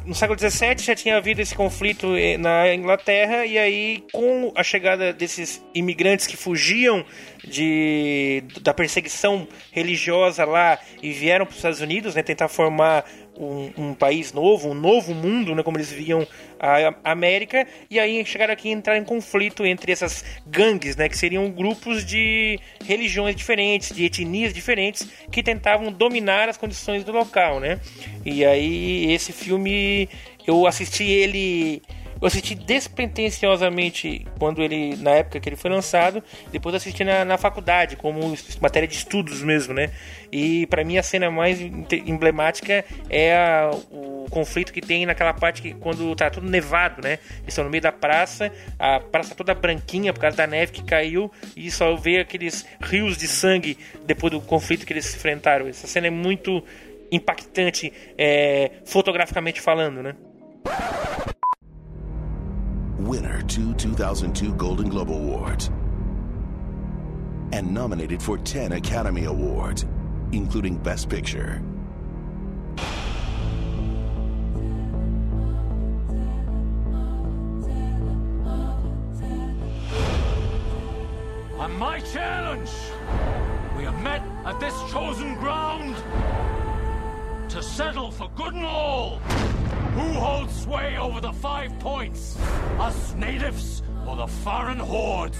No século XVII já tinha havido esse conflito eh, na Inglaterra e aí com a chegada desses imigrantes que fugiam de, da perseguição religiosa lá e vieram para os Estados Unidos, né, tentar formar um, um, país novo, um novo mundo, né, como eles viam a América, e aí chegaram aqui a entrar em conflito entre essas gangues, né, que seriam grupos de religiões diferentes, de etnias diferentes, que tentavam dominar as condições do local, né? E aí esse filme eu assisti ele eu assisti despretensiosamente quando ele, na época que ele foi lançado, depois assisti na, na faculdade, como matéria de estudos mesmo, né? E para mim a cena mais emblemática é a, o conflito que tem naquela parte que quando tá tudo nevado, né? Eles estão no meio da praça, a praça toda branquinha por causa da neve que caiu e só vê aqueles rios de sangue depois do conflito que eles enfrentaram. Essa cena é muito impactante, é, fotograficamente falando, né? Winner two 2002 Golden Globe Awards, and nominated for 10 Academy Awards, including Best Picture. On my challenge, we have met at this chosen ground to settle for good and all who holds sway over the five points? Us natives or the foreign hordes?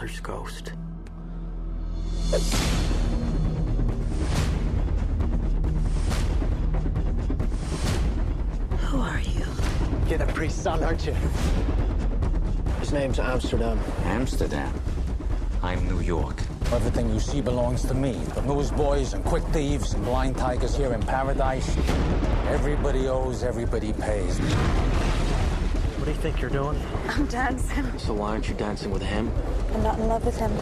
Father's ghost. Who are you? You're the priest's son, aren't you? His name's Amsterdam. Amsterdam? I'm New York. Everything you see belongs to me. The newsboys and quick thieves and blind tigers here in paradise. Everybody owes, everybody pays. What do you think you're doing? I'm dancing. So why aren't you dancing with him? I'm not in love with him.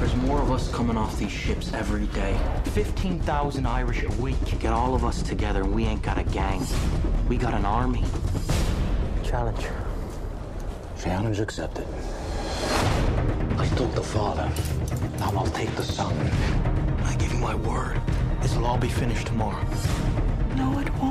There's more of us coming off these ships every day. 15,000 Irish a week. Get all of us together and we ain't got a gang. We got an army. Challenge. Challenge accepted. I took the father. Now I'll take the son. I give you my word. This'll all be finished tomorrow. No, it won't.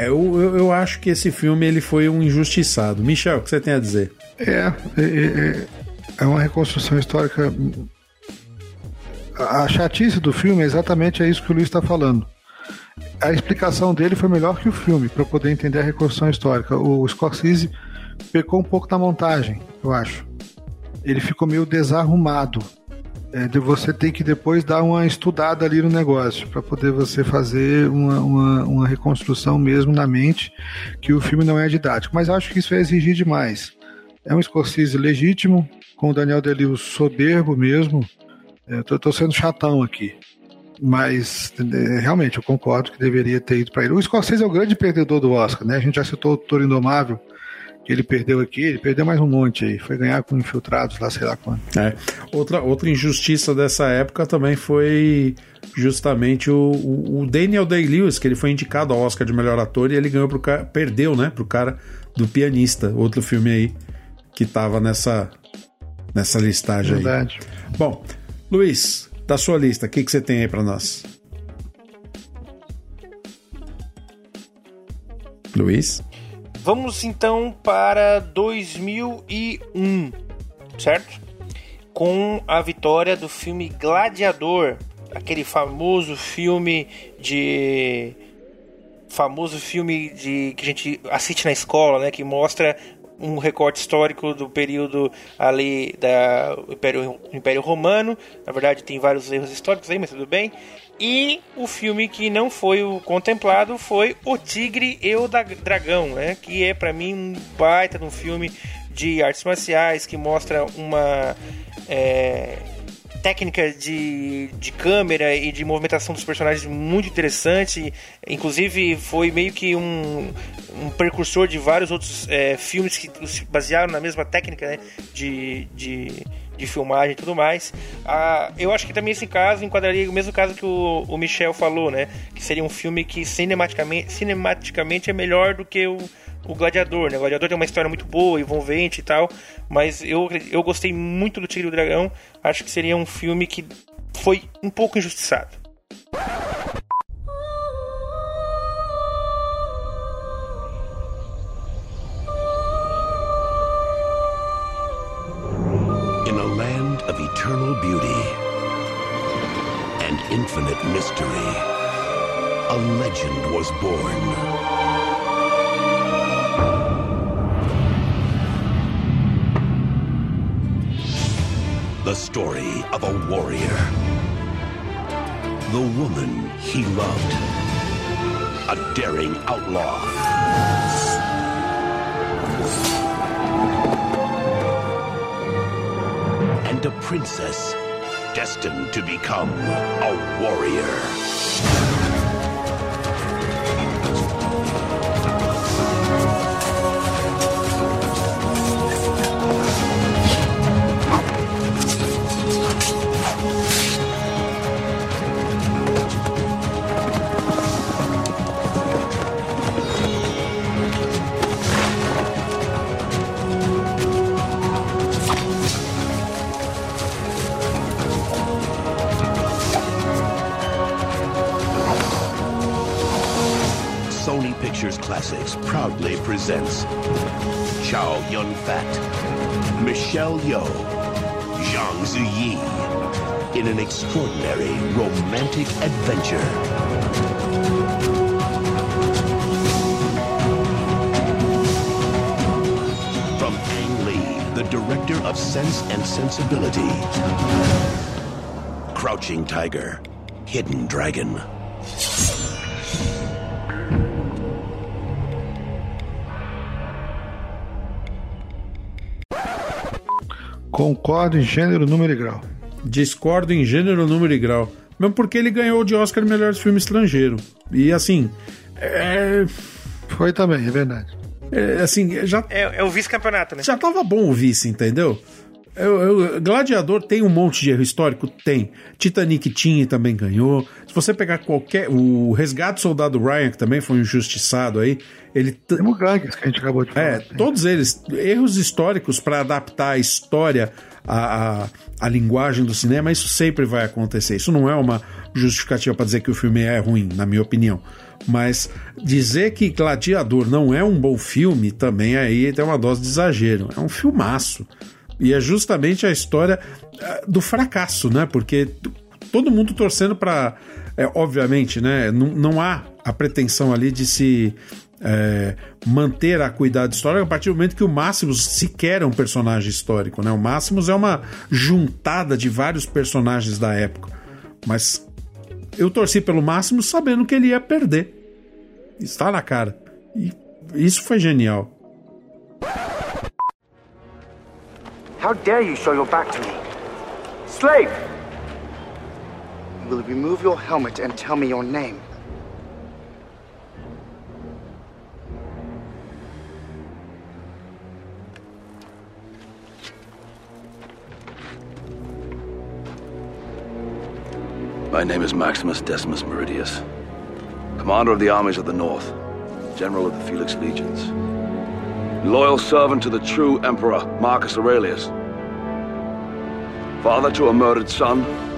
É, eu, eu, eu acho que esse filme ele foi um injustiçado. Michel, o que você tem a dizer? É, é, é, é uma reconstrução histórica. A chatice do filme é exatamente isso que o Luiz está falando. A explicação dele foi melhor que o filme, para poder entender a reconstrução histórica. O Scorsese pecou um pouco na montagem, eu acho. Ele ficou meio desarrumado. É, você tem que depois dar uma estudada ali no negócio para poder você fazer uma, uma, uma, reconstrução mesmo na mente que o filme não é didático. Mas acho que isso é exigir demais. É um Scorsese legítimo, com o Daniel Deleuze soberbo mesmo. É, tô sendo chatão aqui. Mas é, realmente eu concordo que deveria ter ido para ele. O Scorsese é o grande perdedor do Oscar, né? A gente já citou o Toro Indomável que ele perdeu aqui, ele perdeu mais um monte aí. Foi ganhar com infiltrados lá, sei lá quando. É. Outra, outra injustiça dessa época também foi justamente o, o, o Daniel Day-Lewis, que ele foi indicado ao Oscar de melhor ator e ele ganhou pro cara, perdeu, né, pro cara do pianista, outro filme aí que tava nessa nessa listagem Verdade. aí. Bom, Luiz, da sua lista, o que, que você tem aí para nós? Luiz? Vamos então para 2001, certo? Com a vitória do filme Gladiador, aquele famoso filme de famoso filme de que a gente assiste na escola, né, que mostra um recorte histórico do período ali da Império, Império Romano. Na verdade, tem vários erros históricos aí, mas tudo bem. E o filme que não foi o contemplado foi O Tigre e o Dragão, né? Que é para mim um baita de um filme de artes marciais que mostra uma é, técnica de, de câmera e de movimentação dos personagens muito interessante. Inclusive, foi meio que um, um precursor de vários outros é, filmes que se basearam na mesma técnica né, de, de, de filmagem e tudo mais. Ah, eu acho que também esse caso enquadraria o mesmo caso que o, o Michel falou, né? Que seria um filme que cinematicamente, cinematicamente é melhor do que o o Gladiador, né? O Gladiador tem uma história muito boa, envolvente e tal, mas eu, eu gostei muito do Tigre e do Dragão. Acho que seria um filme que foi um pouco injustiçado. Legend was born. The story of a warrior. The woman he loved. A daring outlaw. And a princess destined to become a warrior. Classics proudly presents Chow Yun Fat, Michelle Yeoh, Zhang Ziyi in an extraordinary romantic adventure. From Ang Lee, the director of Sense and Sensibility. Crouching Tiger, Hidden Dragon. Concordo em gênero, número e grau. Discordo em gênero, número e grau. Mesmo porque ele ganhou de Oscar melhor filme estrangeiro. E assim. É... Foi também, é verdade. É, assim, já. É, é o vice-campeonato, né? Já tava bom o vice, entendeu? Eu, eu, Gladiador tem um monte de erro histórico? Tem. Titanic tinha e também ganhou. Se você pegar qualquer. O Resgate do Soldado Ryan, que também foi injustiçado aí. Ele t... Tem o Gangues que a gente acabou de falar. É, todos eles. Erros históricos para adaptar a história a, a, a linguagem do cinema, isso sempre vai acontecer. Isso não é uma justificativa para dizer que o filme é ruim, na minha opinião. Mas dizer que Gladiador não é um bom filme também aí tem uma dose de exagero. É um filmaço. E é justamente a história eh, do fracasso, né? Porque todo mundo torcendo para. É, obviamente, né? Não, não há a pretensão ali de se é, manter a cuidado histórica a partir do momento que o Máximos sequer é um personagem histórico, né? O Máximos é uma juntada de vários personagens da época. Mas eu torci pelo Máximos sabendo que ele ia perder. Está na cara. E isso foi genial. How dare you show your back to me? Slave! Will remove your helmet and tell me your name. My name is Maximus Decimus Meridius, commander of the armies of the North, general of the Felix Legions, loyal servant to the true Emperor Marcus Aurelius, father to a murdered son,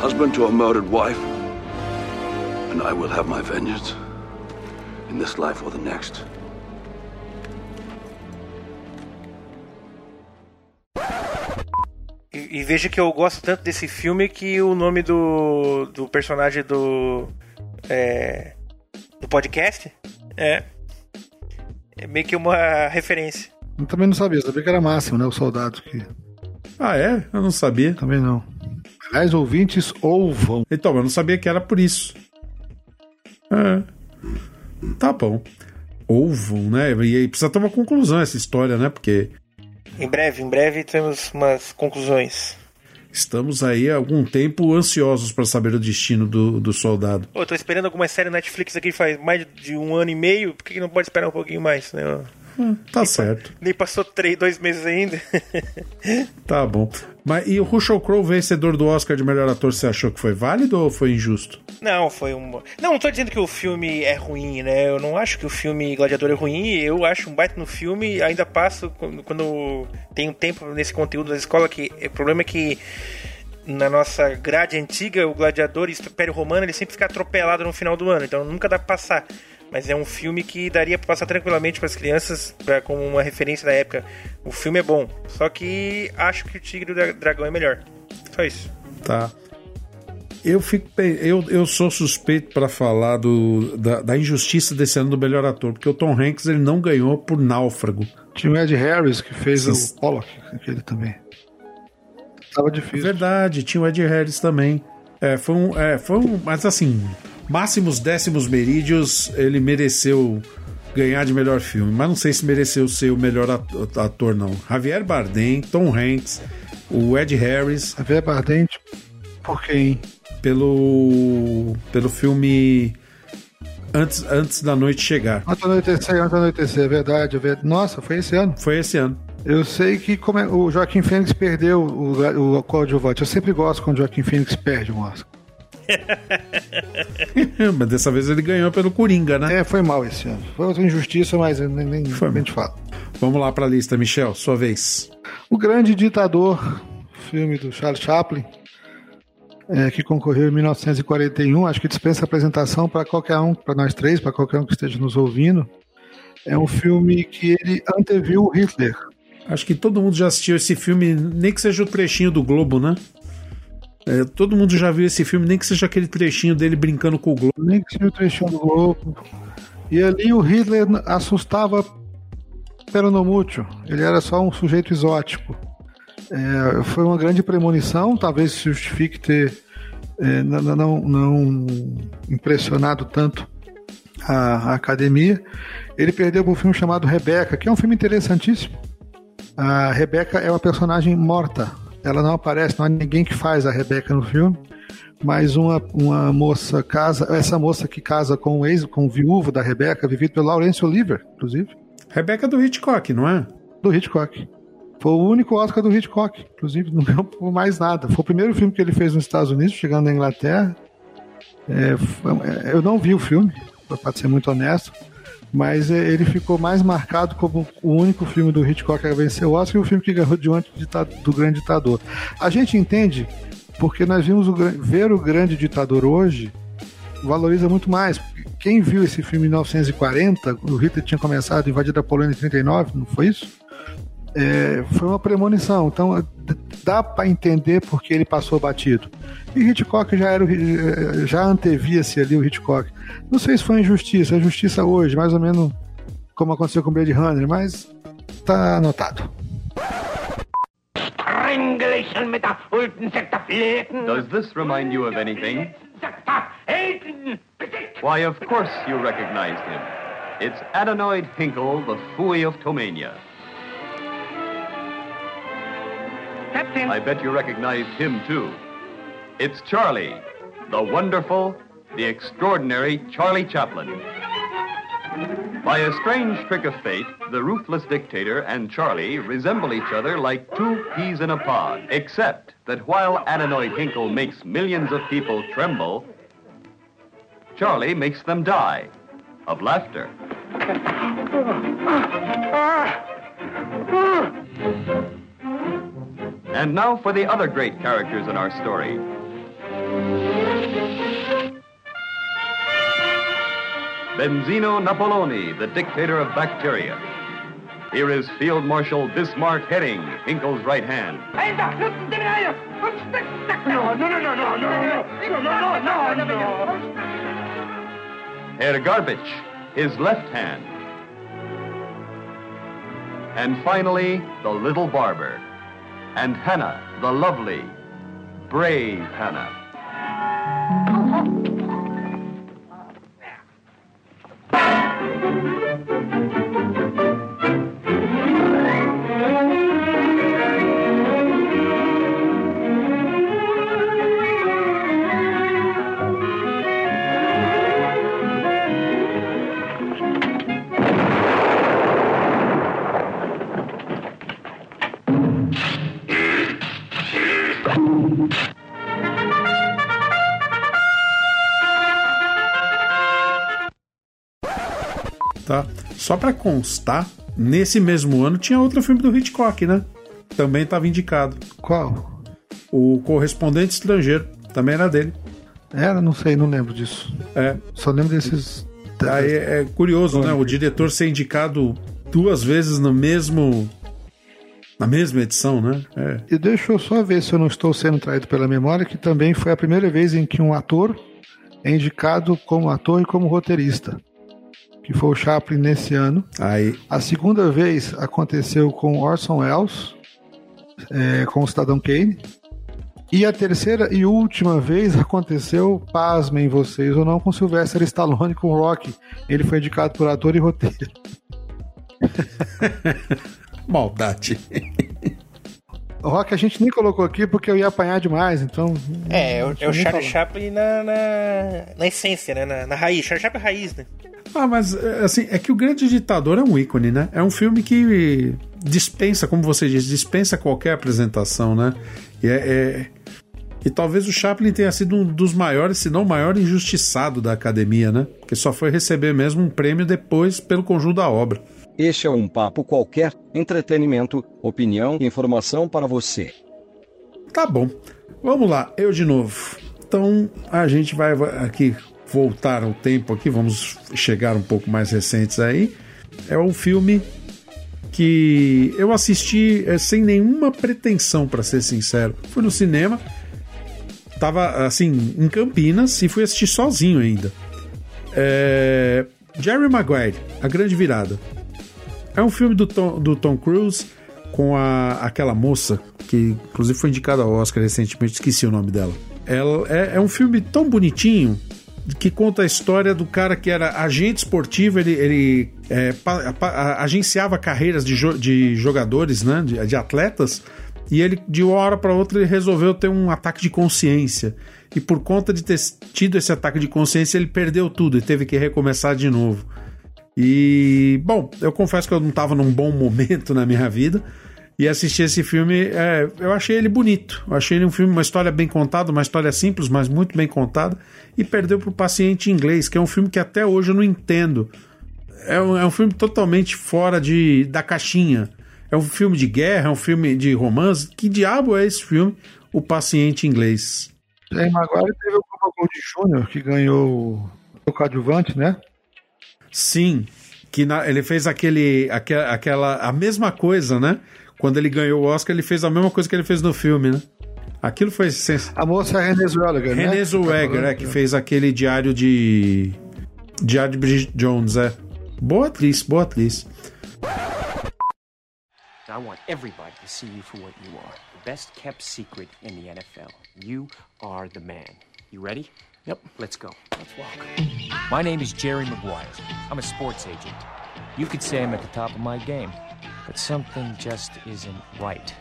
husband to a murdered wife, and I will have my vengeance in this life or the next. E, e veja que eu gosto tanto desse filme que o nome do, do personagem do. É, do podcast é. É meio que uma referência. Eu também não sabia, sabia que era Máximo, né? O soldado que. Ah, é? Eu não sabia. Também não. Aliás, ouvintes ouvam. Então, eu não sabia que era por isso. É. Tá bom. Ouvam, né? E aí precisa ter uma conclusão essa história, né? Porque Em breve, em breve temos umas conclusões. estamos aí há algum tempo ansiosos para saber o destino do, do soldado. Pô, eu tô esperando alguma série Netflix aqui faz mais de um ano e meio, por que que não pode esperar um pouquinho mais, né? Tá certo. Nem passou três, dois meses ainda. Tá bom. Mas e o Russell Crowe, vencedor do Oscar de melhor ator, você achou que foi válido ou foi injusto? Não, foi um. Não, não tô dizendo que o filme é ruim, né? Eu não acho que o filme Gladiador é ruim. Eu acho um baita no filme. Ainda passo quando, um tempo nesse conteúdo da escola que o problema é que na nossa grade antiga, o Gladiador e o Império Romano ele sempre fica atropelado no final do ano, então nunca dá pra passar. Mas é um filme que daria pra passar tranquilamente para as crianças, pra, como uma referência da época. O filme é bom, só que acho que o Tigre do Dragão é melhor. Só isso. Tá. Eu, fico, eu, eu sou suspeito para falar do, da, da injustiça desse ano do melhor ator, porque o Tom Hanks ele não ganhou por Náufrago. Tinha o Ed Harris que fez Sim. o Pollock, aquele também. Tava difícil. Verdade, tinha o Ed Harris também. É, foi um, é, foi um. Mas assim, máximos décimos merídios, ele mereceu ganhar de melhor filme, mas não sei se mereceu ser o melhor ator, não. Javier Bardem, Tom Hanks, o Ed Harris. Javier Bardem, por quem? Pelo. pelo filme. Antes, antes da noite chegar. Antes da anoitecer, antes da anoitecer, é verdade, é verdade. Nossa, foi esse ano. Foi esse ano. Eu sei que como é- o Joaquim Fênix perdeu o, o coadjuvante. Eu sempre gosto quando o Joaquim Fênix perde um Oscar. mas dessa vez ele ganhou pelo Coringa, né? É, foi mal esse ano. Foi outra injustiça, mas nem, nem, Foi nem te falo. Vamos lá pra lista, Michel, sua vez. O Grande Ditador, filme do Charles Chaplin, é, que concorreu em 1941, acho que dispensa apresentação para qualquer um, para nós três, para qualquer um que esteja nos ouvindo. É um filme que ele anteviu o Hitler. Acho que todo mundo já assistiu esse filme, nem que seja o trechinho do Globo, né? É, todo mundo já viu esse filme, nem que seja aquele trechinho dele brincando com o Globo. Nem que seja o trechinho do Globo. E ali o Hitler assustava pelo no mútil. Ele era só um sujeito exótico. É, foi uma grande premonição, talvez justifique ter é, não, não, não impressionado tanto a, a academia. Ele perdeu para um filme chamado Rebeca, que é um filme interessantíssimo. A Rebeca é uma personagem morta. Ela não aparece, não há ninguém que faz a Rebeca no filme. Mas uma, uma moça casa, essa moça que casa com o ex, com o viúvo da Rebeca, vivido pelo Laurence Oliver, inclusive. Rebeca do Hitchcock, não é? Do Hitchcock. Foi o único Oscar do Hitchcock, inclusive, não ganhou por mais nada. Foi o primeiro filme que ele fez nos Estados Unidos, chegando na Inglaterra. É, é, eu não vi o filme, para ser muito honesto, Mas é, ele ficou mais marcado como o único filme do Hitchcock a vencer o Oscar e o filme que ganhou diante do grande ditador. A gente entende porque nós vimos o, ver o grande ditador hoje valoriza muito mais. Quem viu esse filme em 1940, o Hitler tinha começado a invadir a Polônia em 39, não foi isso? É, foi uma premonição. Então dá para entender porque ele passou batido. E Hitchcock já era já antevia-se ali o Hitchcock. Não sei se foi injustiça, é justiça hoje, mais ou menos como aconteceu com Blade Runner, mas tá anotado. Does this remind you of anything? Why, of course you recognized him. It's Adenoid Hinkle, the Fooey of Tomania. I bet you recognized him, too. It's Charlie, the wonderful, the extraordinary Charlie Chaplin. By a strange trick of fate, the ruthless dictator and Charlie resemble each other like two peas in a pod, except that while Adenoid Hinkle makes millions of people tremble, Charlie makes them die of laughter. Ah. Ah. Ah. And now for the other great characters in our story. Benzino Napoloni, the dictator of bacteria. Here is Field Marshal Bismarck Heading, Hinkle's right hand. No, no, no, no, no, no, no, no, no, no, no. Herr Garbage, his left hand. And finally, the little barber. And Hannah, the lovely, brave Hannah. Só para constar, nesse mesmo ano tinha outro filme do Hitchcock, né? Também estava indicado. Qual? O Correspondente Estrangeiro. Também era dele. Era, não sei, não lembro disso. É. Só lembro desses. Aí é, é curioso, né? O diretor ser indicado duas vezes no mesmo. Na mesma edição, né? É. E deixa eu só ver se eu não estou sendo traído pela memória, que também foi a primeira vez em que um ator é indicado como ator e como roteirista. Que foi o Chaplin nesse ano. Aí. A segunda vez aconteceu com Orson Welles, é, com o Cidadão Kane. E a terceira e última vez aconteceu, pasmem vocês ou não, com Sylvester Stallone com Rock. Ele foi indicado por ator e roteiro. Maldade. O Rock a gente nem colocou aqui porque eu ia apanhar demais, então. É, é o, é Charlie. Chaplin na, na, na essência, né? Na, na raiz. Charlie Chaplin é raiz, né? Ah, mas é, assim, é que o Grande Ditador é um ícone, né? É um filme que dispensa, como você disse, dispensa qualquer apresentação, né? E, é, é- e talvez o Chaplin tenha sido um dos maiores, se não o maior injustiçado da academia, né? Porque só foi receber mesmo um prêmio depois pelo conjunto da obra. Este é um papo qualquer, entretenimento, opinião e informação para você. Tá bom. Vamos lá, eu de novo. Então a gente vai aqui voltar ao tempo aqui, vamos chegar um pouco mais recentes aí. É um filme que eu assisti eh, sem nenhuma pretensão, para ser sincero. Fui no cinema, tava assim em Campinas e fui assistir sozinho ainda. É... Jerry Maguire, A Grande Virada. É um filme do Tom, do Tom Cruise com a, aquela moça que inclusive foi indicada ao Oscar recentemente, esqueci o nome dela. Ela é, é um filme tão bonitinho que conta a história do cara que era agente esportivo, ele, ele é, pa- pa- agenciava carreiras de, jo- de jogadores, né, de, de atletas, e ele de uma hora para outra ele resolveu ter um ataque de consciência. E por conta de ter tido esse ataque de consciência, ele perdeu tudo e teve que recomeçar de novo. E, bom, eu confesso que eu não estava num bom momento na minha vida. E assistir esse filme, é, eu achei ele bonito. Eu achei ele um filme, uma história bem contada, uma história simples, mas muito bem contada. E perdeu pro Paciente Inglês, que é um filme que até hoje eu não entendo. é um, é um filme totalmente fora de, da caixinha. É um filme de guerra, é um filme de romance. Que diabo é esse filme? O Paciente Inglês. Jair Maguire teve o Copa Gold Jr., que ganhou o coadjuvante, né? Sim, que na, ele fez aquele, aquela, aquela, a mesma coisa, né? Quando ele ganhou o Oscar, ele fez a mesma coisa que ele fez no filme, né? Aquilo foi sens... A moça é Renée Zellweger, né? Renée Zellweger, é, que fez aquele diário de... Diário de Bridget Jones, é. Boa atriz, boa atriz. I want everybody to see you for what you are. The best kept secret in the NFL. You are the man. You ready? Yep, let's go. Let's walk. My name is Jerry Maguire. I'm a sports agent. You could say I'm at the top of my game, but something just isn't right.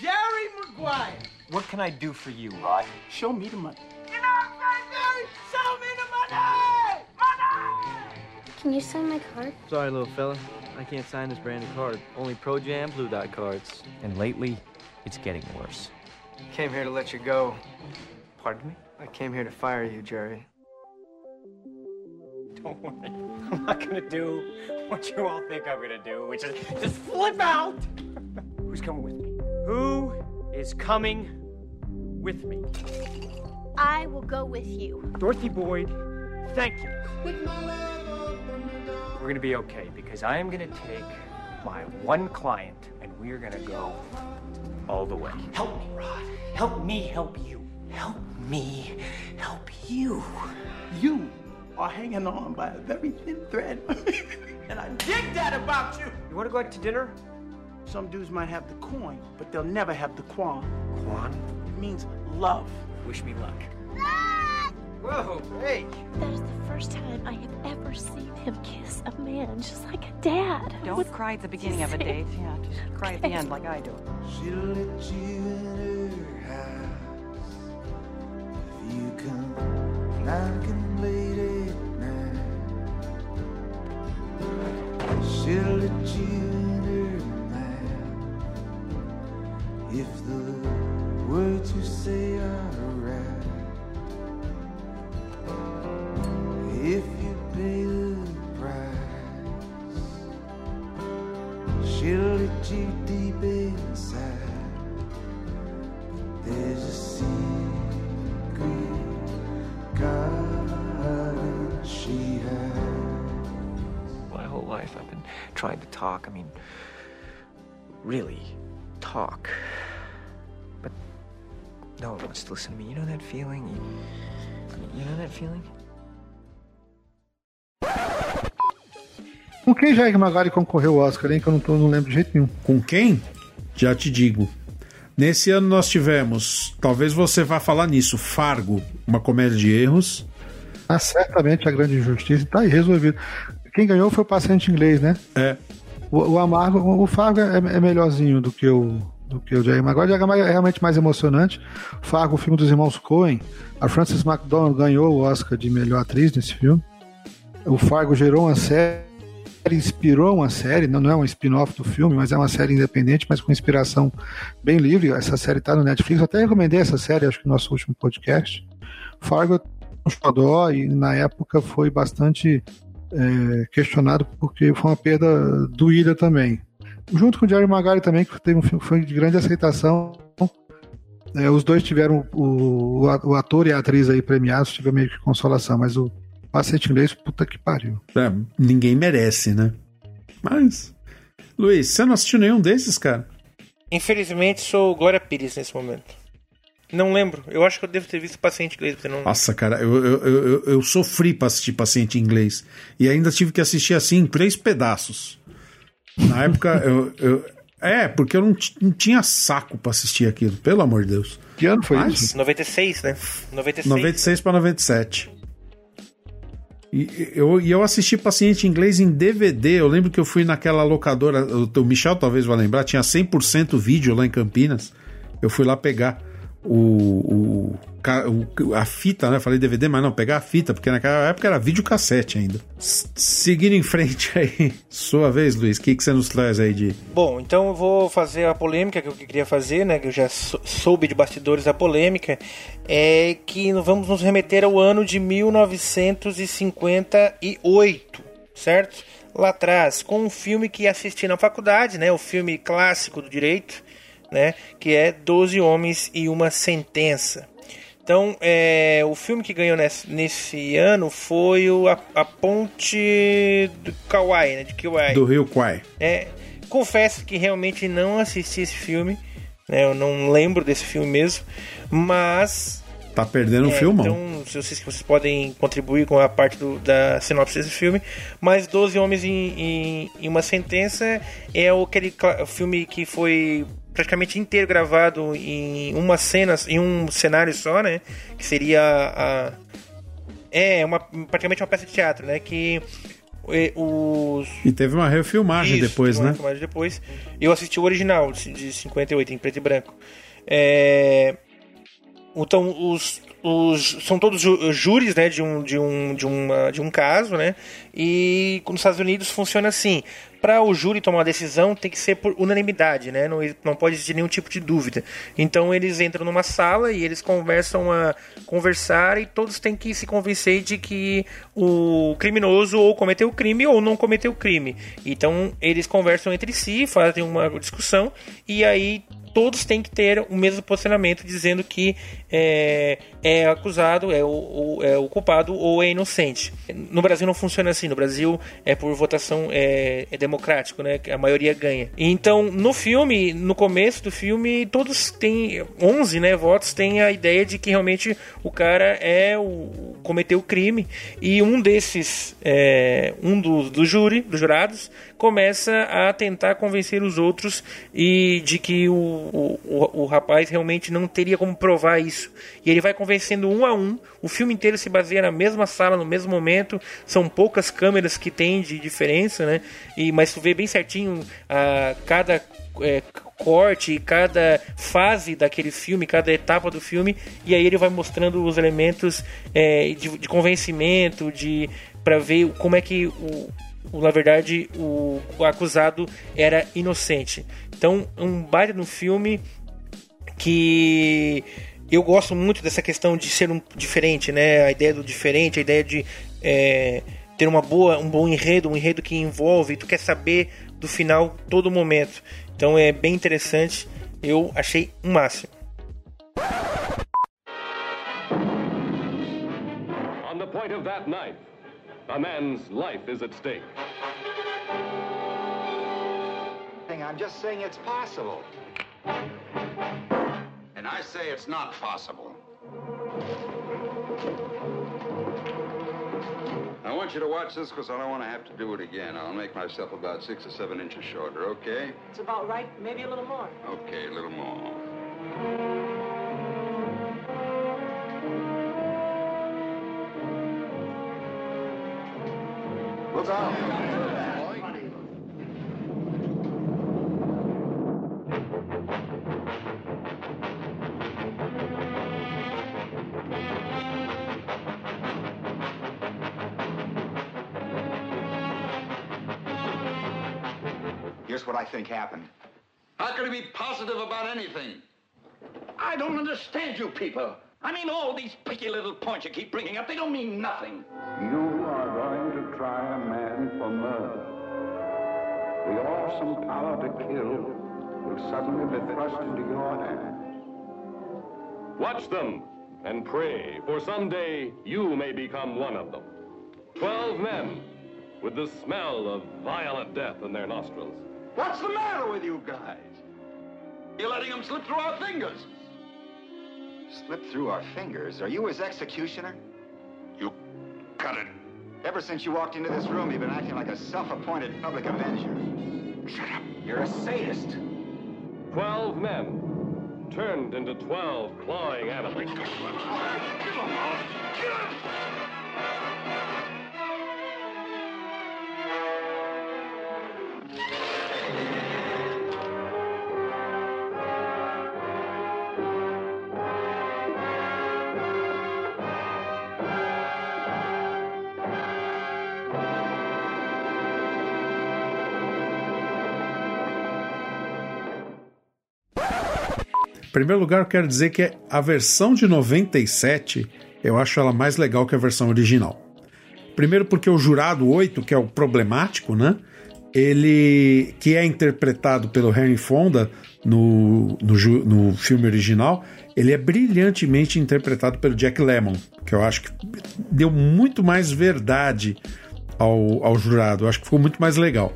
Jerry Maguire! What can I do for you, Rod? Show me the money. You know what I'm saying, Jerry? Show me the money! Money! Can you sign my card? Sorry, little fella. I can't sign this brand new card. Only Pro Jam Blue Dot cards. And lately, it's getting worse. Came here to let you go. Pardon me? I came here to fire you, Jerry. Don't worry. I'm not gonna do what you all think I'm gonna do, which is just flip out! Who's coming with me? Who is coming with me? I will go with you. Dorothy Boyd, thank you. We're gonna be okay because I am gonna take my one client and we're gonna go all the way. Help me, Rod. Help me help you. Help me help you. You are hanging on by a very thin thread. and I dig that about you. You wanna go out to dinner? Some dudes might have the coin, but they'll never have the quan. Quan? It means love. Wish me luck. Whoa, hey! That is the first time I have ever seen him kiss a man, just like a dad. Don't With- cry at the beginning of a date. Yeah, just cry at the end like I do. She'll let you you come knocking late at night. She'll let you in her mouth if the trying to talk. I mean, really talk. But no one wants to listen to me. You know that feeling? You, you know that feeling? Com quem Jair Maguire concorreu ao Oscar, hein? Que eu não, tô, não lembro de jeito nenhum. Com quem? Já te digo. Nesse ano nós tivemos, talvez você vá falar nisso, Fargo, uma comédia de erros. Ah, certamente a grande injustiça tá aí resolvido. Quem ganhou foi o paciente inglês, né? É. O, o Amargo, o Fargo é, é melhorzinho do que o do que o Jair Maguire. O Maguire é realmente mais emocionante. Fargo, o filme dos irmãos Coen. A Frances McDormand ganhou o Oscar de melhor atriz nesse filme. O Fargo gerou uma série, inspirou uma série, não, não é um spin-off do filme, mas é uma série independente, mas com inspiração bem livre. Essa série está no Netflix. Eu até recomendei essa série, acho que no nosso último podcast. Fargo um xodó e na época foi bastante é, questionado porque foi uma perda doída também. Junto com o Jerry Maguire também, que teve um filme que foi de grande aceitação. É, os dois tiveram o, o ator e a atriz aí premiados, tiveram meio que consolação, mas o paciente inglês, puta que pariu. É, ninguém merece, né? Mas. Luiz, você não assistiu nenhum desses, cara? Infelizmente sou Glória Pires nesse momento. Não lembro. Eu acho que eu devo ter visto Paciente Inglês. Você não... Nossa, cara, eu, eu, eu, eu sofri pra assistir Paciente Inglês. E ainda tive que assistir assim em três pedaços. Na época, eu, eu. É, porque eu não, não tinha saco pra assistir aquilo, pelo amor de Deus. Que ano foi Mas- isso? 96, né? 96. 96 para 97. E eu, e eu assisti Paciente Inglês em DVD. Eu lembro que eu fui naquela locadora. O, Michel talvez vá lembrar. Tinha 100% vídeo lá em Campinas. Eu fui lá pegar o, o, a fita, né? Falei DVD, mas não, pegar a fita, porque naquela época era videocassete ainda. S- Seguindo em frente aí. Sua vez, Luiz. O que, que você nos traz aí de. Bom, então eu vou fazer a polêmica que eu queria fazer, né? Que eu já sou- soube de bastidores da polêmica. É que vamos nos remeter ao ano de 1958, certo? lá atrás com um filme que assisti na faculdade, né? O filme clássico do direito, né? Que é Doze Homens e uma Sentença. Então, é, o filme que ganhou nesse, nesse ano foi o A, a Ponte do Kauai, né? De Kauai. Do Rio Kwai. É, confesso que realmente não assisti esse filme, né? Eu não lembro desse filme mesmo, mas Tá perdendo um é, filmão. Então, se vocês, vocês podem contribuir com a parte do, da sinopse desse filme. Mas 12 Homens em, em, em uma Sentença é o, aquele filme que foi praticamente inteiro gravado em uma cena, em um cenário só, né? Que seria a. É, uma, praticamente uma peça de teatro, né? Que eh, os. E teve uma refilmagem Isso, depois, uma né? refilmagem depois. Eu assisti o original, de de 58, em preto e branco. É, Então, os, os, são todos júris né, de, um, de, um, de, uma, de um caso, né? E nos Estados Unidos funciona assim. Para o júri tomar uma decisão, tem que ser por unanimidade, né? Não, não pode existir nenhum tipo de dúvida. Então, eles entram numa sala e eles conversam a conversar e todos têm que se convencer de que o criminoso ou cometeu o crime ou não cometeu o crime. Então, eles conversam entre si, fazem uma discussão e aí todos têm que ter o mesmo posicionamento dizendo que é, é acusado, é o, é o culpado ou é inocente. No Brasil não funciona assim. No Brasil é por votação é, é democrático, né? A maioria ganha. Então, no filme, no começo do filme, todos têm 11, né, votos têm a ideia de que realmente o cara é o cometeu o crime e um desses, é, um dos do júri, dos jurados, começa a tentar convencer os outros e de que o, o, o, o rapaz realmente não teria como provar isso. E ele vai convencendo um a um. O filme inteiro se baseia na mesma sala, no mesmo momento. São poucas câmeras que tem de diferença, né? E, mas tu vê bem certinho a cada é, corte, cada fase daquele filme, cada etapa do filme, e aí ele vai mostrando os elementos é, de, de convencimento, de para ver como é que o, o- na verdade o, o acusado era inocente. Então, um baita no filme que eu gosto muito dessa questão de ser um diferente, né? A ideia do diferente, a ideia de é, ter uma boa, um bom enredo, um enredo que envolve, tu quer saber do final todo momento. Então é bem interessante. Eu achei um máximo. On the point of that knife, a man's life is at stake. I'm just saying it's possible. And I say it's not possible. I want you to watch this because I don't want to have to do it again. I'll make myself about six or seven inches shorter, okay? It's about right, maybe a little more. Okay, a little more. Look out! What I think happened. How can he be positive about anything? I don't understand you people. I mean, all these picky little points you keep bringing up, they don't mean nothing. You are going to try a man for murder. The awesome power to kill will suddenly be thrust into your hands. Watch them and pray, for someday you may become one of them. Twelve men with the smell of violent death in their nostrils. What's the matter with you guys? You're letting them slip through our fingers. Slip through our fingers. Are you his executioner? You cut it. Ever since you walked into this room, you've been acting like a self-appointed public avenger. Shut up. You're a sadist. Twelve men turned into twelve clawing animals. Em primeiro lugar, eu quero dizer que a versão de 97 eu acho ela mais legal que a versão original. Primeiro porque o Jurado 8, que é o problemático, né? Ele que é interpretado pelo Henry Fonda no, no, no filme original, ele é brilhantemente interpretado pelo Jack Lemmon, que eu acho que deu muito mais verdade ao, ao jurado. Eu acho que ficou muito mais legal.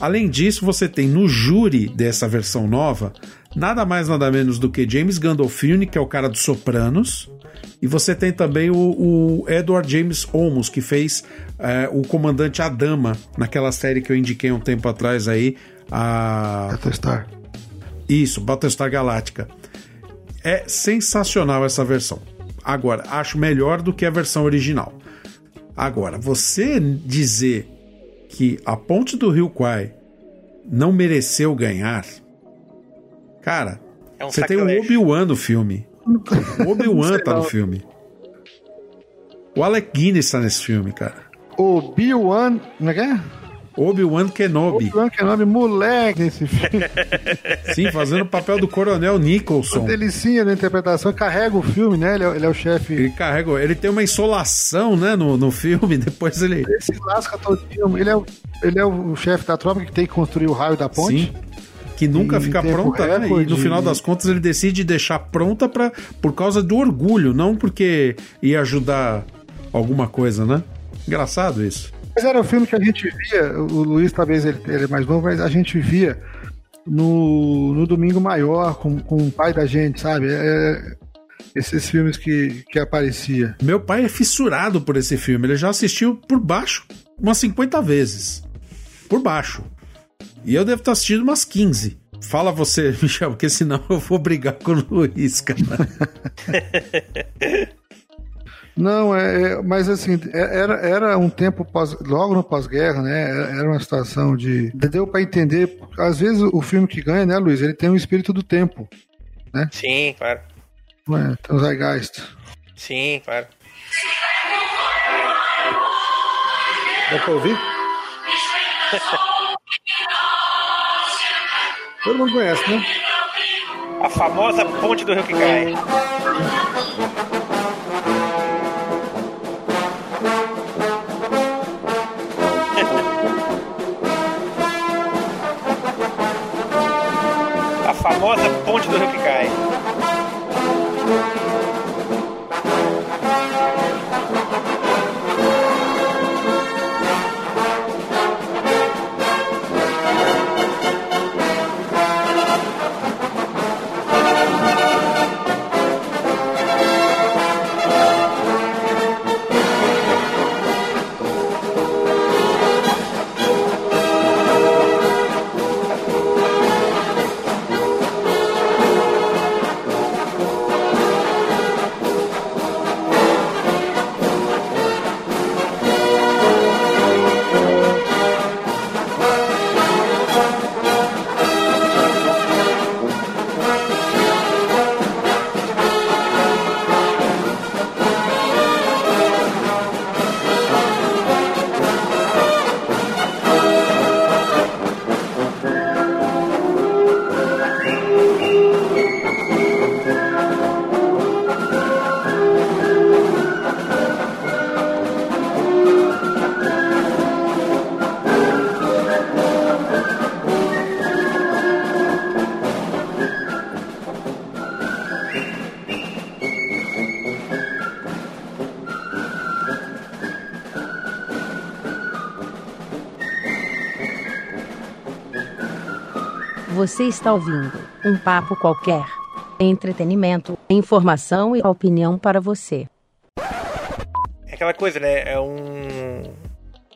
Além disso, você tem no júri dessa versão nova nada mais nada menos do que James Gandolfini, que é o cara dos Sopranos, e você tem também o, o Edward James Olmos, que fez é, o comandante Adama naquela série que eu indiquei um tempo atrás aí, a Battlestar. Isso, Battlestar Galactica. É sensacional essa versão. Agora, acho melhor do que a versão original. Agora, você dizer que a Ponte do Rio Kwai não mereceu ganhar, cara, É um você tem o sacrilégio. Obi-Wan no filme. O Obi-Wan tá no filme. O Alec Guinness tá nesse filme, cara. Obi-Wan. Como é que é? Obi-Wan Kenobi. Obi-Wan Kenobi, moleque nesse filme. Sim, fazendo o papel do Coronel Nicholson. Uma delicinha na interpretação, carrega o filme, né? Ele é, ele é o chefe. Ele carrega, ele tem uma insolação, né, no, no filme, depois ele... Ele se lasca todinho. Ele é, o- ele é o chefe da tropa que tem que construir o raio da ponte. Sim. Que nunca Em fica pronta, né? E no final das contas ele decide deixar pronta pra, por causa do orgulho, não porque ia ajudar alguma coisa, né? Engraçado isso. Mas era o filme que a gente via, o Luiz talvez ele, ele é mais novo, mas a gente via no, no Domingo Maior com, com o pai da gente, sabe? É- esses filmes que, que aparecia. Meu pai é fissurado por esse filme, ele já assistiu por baixo umas 50 vezes. Por baixo. E eu devo ter assistido umas 15. Fala você, Michel, porque senão eu vou brigar com o Luiz, cara. Não, é, é- mas assim, é- era, era um tempo pós, logo no pós-guerra, né? Era uma situação de. Deu pra entender. Às vezes o filme que ganha, né, Luiz? Ele tem um espírito do tempo. Sim, claro. É? Tem o Zeitgeist. Sim, claro. Dá pra ouvir? Todo mundo conhece, né? A famosa ponte do rio que cai. A famosa ponte do rio que cai. Você está ouvindo um papo qualquer. Entretenimento, informação e opinião para você. É aquela coisa, né? É um.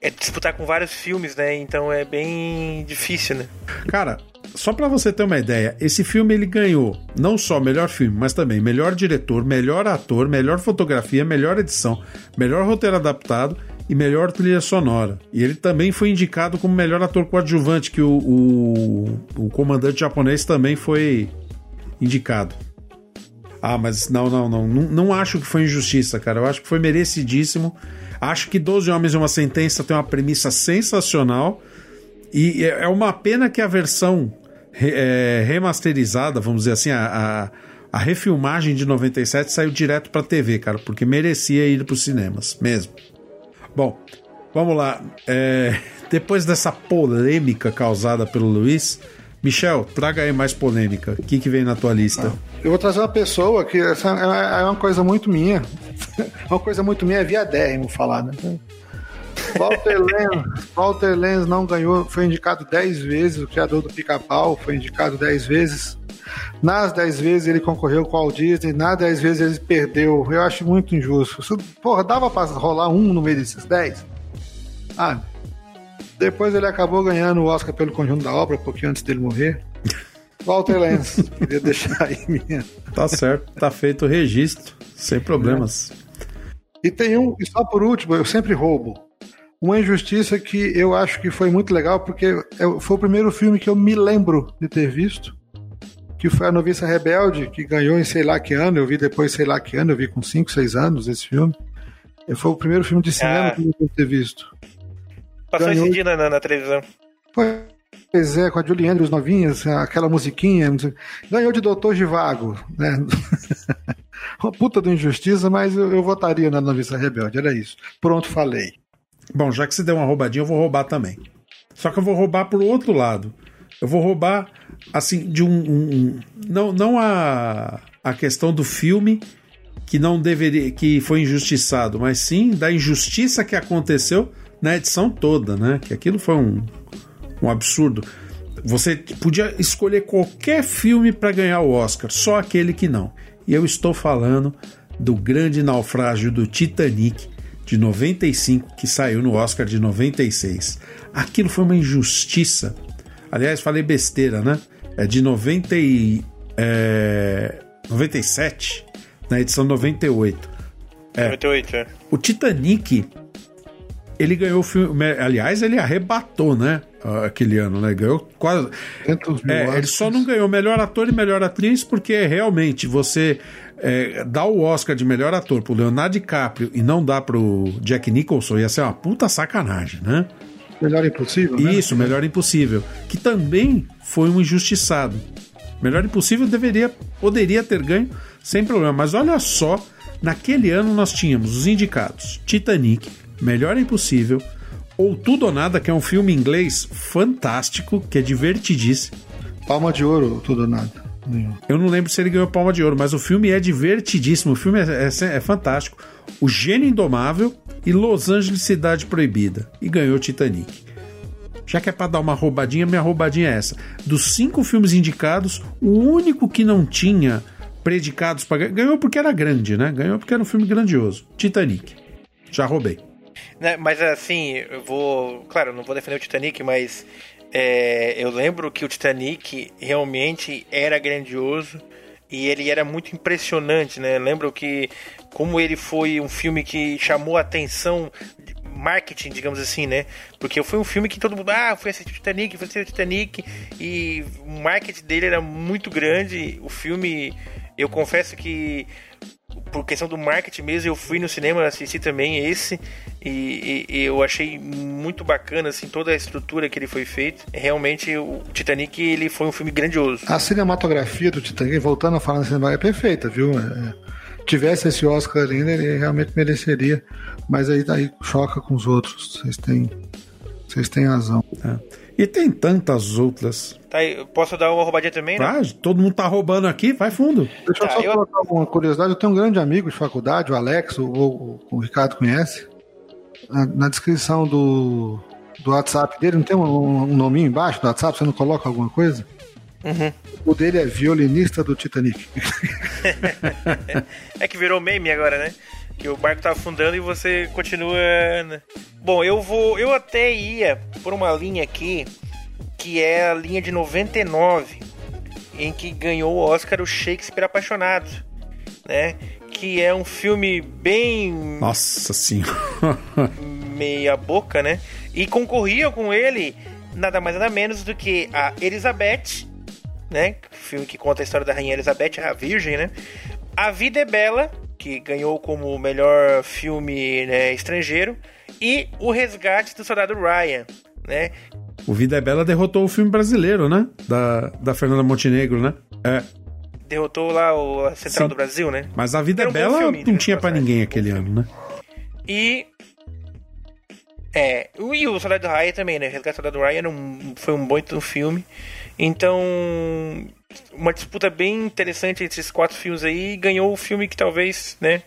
É disputar com vários filmes, né? Então é bem difícil, né? Cara, só pra você ter uma ideia, esse filme ele ganhou não só melhor filme, mas também melhor diretor, melhor ator, melhor fotografia, melhor edição, melhor roteiro adaptado e melhor trilha sonora. E ele também foi indicado como melhor ator coadjuvante, que o, o, o comandante japonês também foi indicado. Ah, mas não, não, não, não. Não acho que foi injustiça, cara. Eu acho que foi merecidíssimo. Acho que 12 Homens e uma Sentença tem uma premissa sensacional. E é é uma pena que a versão é, remasterizada, vamos dizer assim, a, a, a refilmagem de 97 saiu direto pra TV, cara, porque merecia ir pros cinemas, mesmo. Bom, vamos lá. É, depois dessa polêmica causada pelo Luiz, Michel, traga aí mais polêmica. O que, que vem na tua lista? Eu vou trazer uma pessoa que essa é uma coisa muito minha. uma coisa muito minha é viadérrimo falar, né? Walter Lenz, Walter Lenz não ganhou, foi indicado 10 vezes, o criador do Pica-Pau foi indicado 10 vezes. Nas 10 vezes ele concorreu com o Walt Disney, nas 10 vezes ele perdeu. Eu acho muito injusto. Isso, porra, dava pra rolar um no meio desses 10? Ah, depois ele acabou ganhando o Oscar pelo conjunto da obra, um pouquinho antes dele morrer. Walter Lenz, queria deixar aí minha. Tá certo, tá feito o registro, sem problemas. E tem um, e só por último, eu sempre roubo. Uma injustiça que eu acho que foi muito legal, porque é- foi o primeiro filme que eu me lembro de ter visto, que foi A Noviça Rebelde, que ganhou em sei lá que ano, eu vi depois sei lá que ano, eu vi com 5, 6 anos esse filme. E Foi o primeiro filme de cinema Ah. que eu devo ter visto. Passou Ganhou- esse dia na, na- televisão. Pois é, com a Julie Andrews novinhas, aquela musiquinha. Ganhou de Doutor Givago, né? Uma puta de injustiça, mas eu, eu votaria na Noviça Rebelde, era isso. Pronto, falei. Bom, já que você deu uma roubadinha, eu vou roubar também. Só que eu vou roubar pro outro lado. Eu vou roubar, assim, de um. um- não não a, a questão do filme que não deveria. que foi injustiçado, mas sim da injustiça que aconteceu na edição toda, né? Que aquilo foi um, um absurdo. Você podia escolher qualquer filme para ganhar o Oscar, só aquele que não. E eu estou falando do grande naufrágio do Titanic de 95, que saiu no Oscar de 96. Aquilo foi uma injustiça. Aliás, falei besteira, né? É de 90 e, é, 97, na edição 98. É. 98, é. O Titanic, ele ganhou o filme. Aliás, ele arrebatou, né? Aquele ano, né? Ganhou quase. É, ele só não ganhou melhor ator e melhor atriz porque realmente você é, dá o Oscar de melhor ator pro Leonardo DiCaprio e não dá pro Jack Nicholson ia ser uma puta sacanagem, né? Melhor impossível, né? Isso, Melhor Impossível. Que também foi um injustiçado. Melhor Impossível deveria, poderia ter ganho sem problema. Mas olha só, naquele ano nós tínhamos os indicados: Titanic, Melhor Impossível, ou Tudo ou Nada, que é um filme inglês fantástico, que é divertidíssimo. Palma de ouro, tudo ou nada. Eu não lembro se ele ganhou Palma de Ouro, mas o filme é divertidíssimo. O filme é, é- é fantástico. O Gênio Indomável e Los Angeles Cidade Proibida. E ganhou Titanic. Já que é pra dar uma roubadinha, minha roubadinha é essa. Dos cinco filmes indicados, o único que não tinha predicados para ganhar. Ganhou porque era grande, né? Ganhou porque era um filme grandioso. Titanic. Já roubei. Né, Mas assim, eu vou. Claro, não vou defender o Titanic, mas é, eu lembro que o Titanic realmente era grandioso e ele era muito impressionante, né? Lembro que como ele foi um filme que chamou a atenção marketing, digamos assim, né? Porque foi um filme que todo mundo, ah, foi assistir Titanic, foi assistir o Titanic e o marketing dele era muito grande. O filme, eu confesso que por questão do marketing mesmo, eu fui no cinema assistir também esse e, e- e eu achei muito bacana assim toda a estrutura que ele foi feito. Realmente o Titanic ele foi um filme grandioso. A cinematografia do Titanic, voltando a falar na cinema, é perfeita, viu? É, tivesse esse Oscar ainda, ele realmente mereceria. Mas aí, aí choca com os outros. Vocês têm, vocês têm razão. E tem tantas outras. Tá, eu posso dar uma roubadinha também, né? Ah, todo mundo tá roubando aqui, vai fundo. Deixa eu só colocar uma curiosidade. Eu tenho um grande amigo de faculdade, o Alex, o, o- o Ricardo conhece. Na, na descrição do, do WhatsApp dele, não tem um, um nominho embaixo do WhatsApp? Você não coloca alguma coisa? Uhum. O dele é violinista do Titanic. É que virou meme agora, né? Que o barco tá afundando e você continua. né? Bom, eu vou. Eu até ia por uma linha aqui, que é a linha de 99, em que ganhou o Oscar o Shakespeare Apaixonado, né? Que é um filme bem Nossa senhora. meia boca, né? E concorria com ele nada mais nada menos do que a Elizabeth, né? Filme que conta a história da rainha Elizabeth, a Virgem, né? A Vida é Bela, que ganhou como melhor filme né, estrangeiro, e O Resgate do Soldado Ryan, né? O Vida é Bela derrotou o filme brasileiro, né? Da, da Fernanda Montenegro, né? É. Derrotou lá o a Central Sim. do Brasil, né? Mas a Vida é um bom Bela filme, não tinha pra ninguém aquele ano, né? E É, e o Soldado Ryan também, né? Resgate do Soldado Ryan um, foi um bom filme. Então, uma disputa bem interessante entre esses quatro filmes aí. e Ganhou o filme que talvez, né?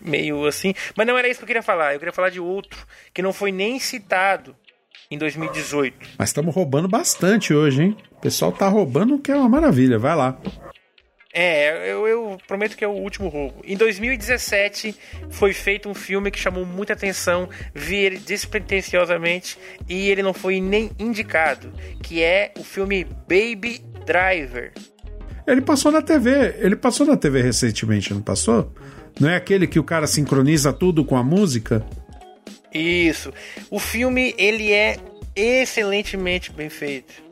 Meio assim. Mas não era isso que eu queria falar. Eu queria falar de outro que não foi nem citado em 2018. Mas estamos roubando bastante hoje, hein? O pessoal tá roubando, que é uma maravilha. Vai lá. É, eu, eu prometo que é o último roubo. Em 2017 foi feito um filme que chamou muita atenção, vi ele despretensiosamente e ele não foi nem indicado, que é o filme Baby Driver. Ele passou na TV. Ele passou na TV recentemente, não passou? Não é aquele que o cara sincroniza tudo com a música? Isso. O filme ele é excelentemente bem feito.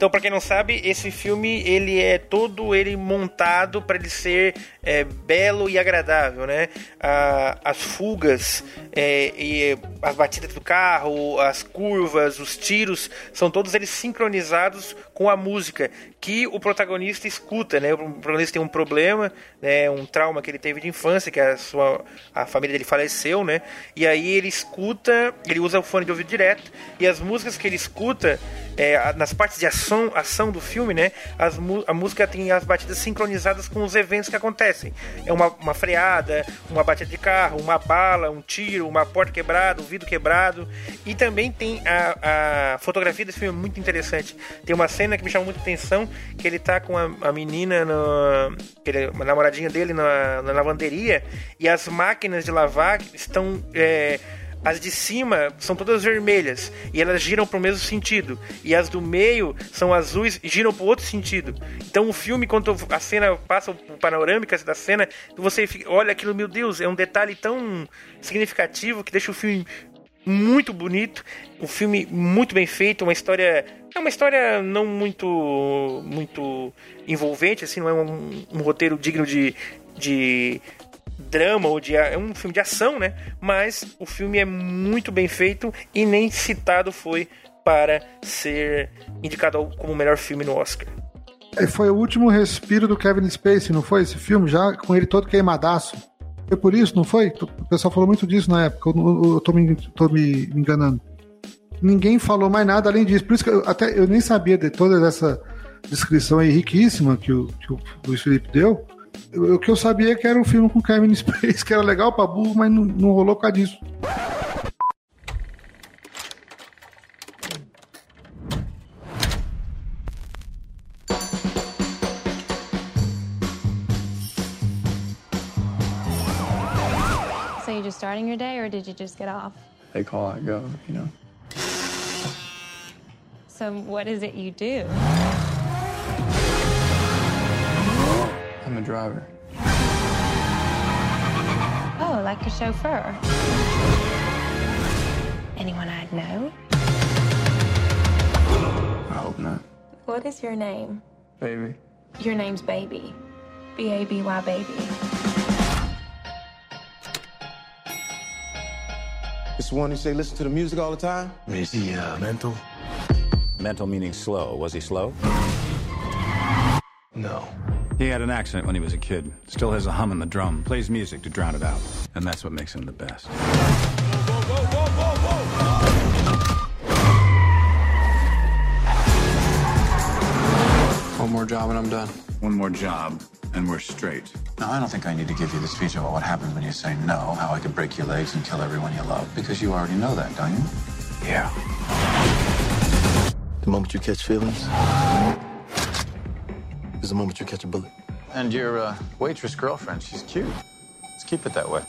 Então, para quem não sabe, esse filme ele é todo ele montado para ele ser é, belo e agradável, né? As fugas é, e as batidas do carro, as curvas, os tiros, são todos eles sincronizados com a música que o protagonista escuta, né? O protagonista tem um problema, né? Um trauma que ele teve de infância, que a sua a família dele faleceu, né? E aí ele escuta, ele usa o fone de ouvido direto e as músicas que ele escuta é, nas partes de ação, ação do filme, né? As, a música tem as batidas sincronizadas com os eventos que acontecem. É uma, uma freada, uma batida de carro, uma bala, um tiro, uma porta quebrada, um vidro quebrado. E também tem a, a fotografia desse filme é muito interessante. Tem uma cena que me chama muita atenção, que ele tá com a, a menina, no, ele, uma namoradinha dele na, na lavanderia, e as máquinas de lavar estão... É, as de cima são todas vermelhas e elas giram para o mesmo sentido. E as do meio são azuis e giram para outro sentido. Então o filme, quando a cena passa o panorâmica da cena, você fica, olha aquilo, meu Deus, é um detalhe tão significativo que deixa o filme muito bonito, um filme muito bem feito, uma história é uma história não muito muito envolvente, assim, não é um, um roteiro digno de, de drama ou de é um filme de ação, né? Mas o filme é muito bem feito e nem citado foi para ser indicado como melhor filme no Oscar. Foi o último respiro do Kevin Spacey, não foi? Esse filme, já com ele todo queimadaço. Foi por isso, não foi? O pessoal falou muito disso na época, eu- eu tô, me, tô me enganando. Ninguém falou mais nada além disso. Por isso que eu, até eu nem sabia de toda essa descrição aí riquíssima que o, que o Luiz Felipe deu. O que eu sabia é que era um filme com Kevin Spacey, que era legal pra burro, mas não, não rolou por causa disso. So you just starting your day, or did you just get off? They call, I go, you know. So what is it you do? Driver. Oh, like a chauffeur. Anyone I'd know? I hope not. What is your name? Baby. Your name's Baby. B A B Y Baby. It's the one who say listen to the music all the time? Is he uh, mental? Mental meaning slow. Was he slow? No. He had an accident when he was a kid. Still has a hum in the drum. Plays music to drown it out. And that's what makes him the best. One more job and I'm done. One more job, and we're straight. Now, I don't think I need to give you the speech about what happens when you say no, how I could break your legs and kill everyone you love, because you already know that, don't you? Yeah. The moment you catch feelings is the moment you catch a bullet. And your uh, waitress girlfriend, she's cute. Let's keep it that way.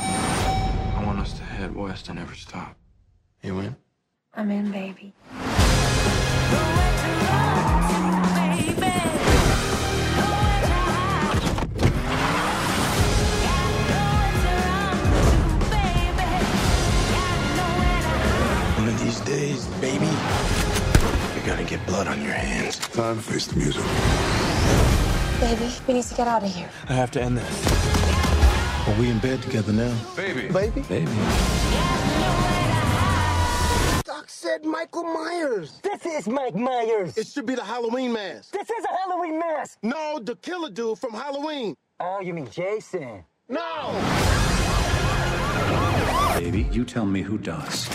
I want us to head west and never stop. You in? I'm in, baby. One of these days, baby, you're gonna get blood on your hands. Time to face the music. Baby, we need to get out of here. I have to end this. Are we in bed together now? Baby. Baby? Baby. Doc said Michael Myers. This is Mike Myers. It should be the Halloween mask. This is a Halloween mask. No, the killer dude from Halloween. Oh, you mean Jason? No! baby. You tell me who does.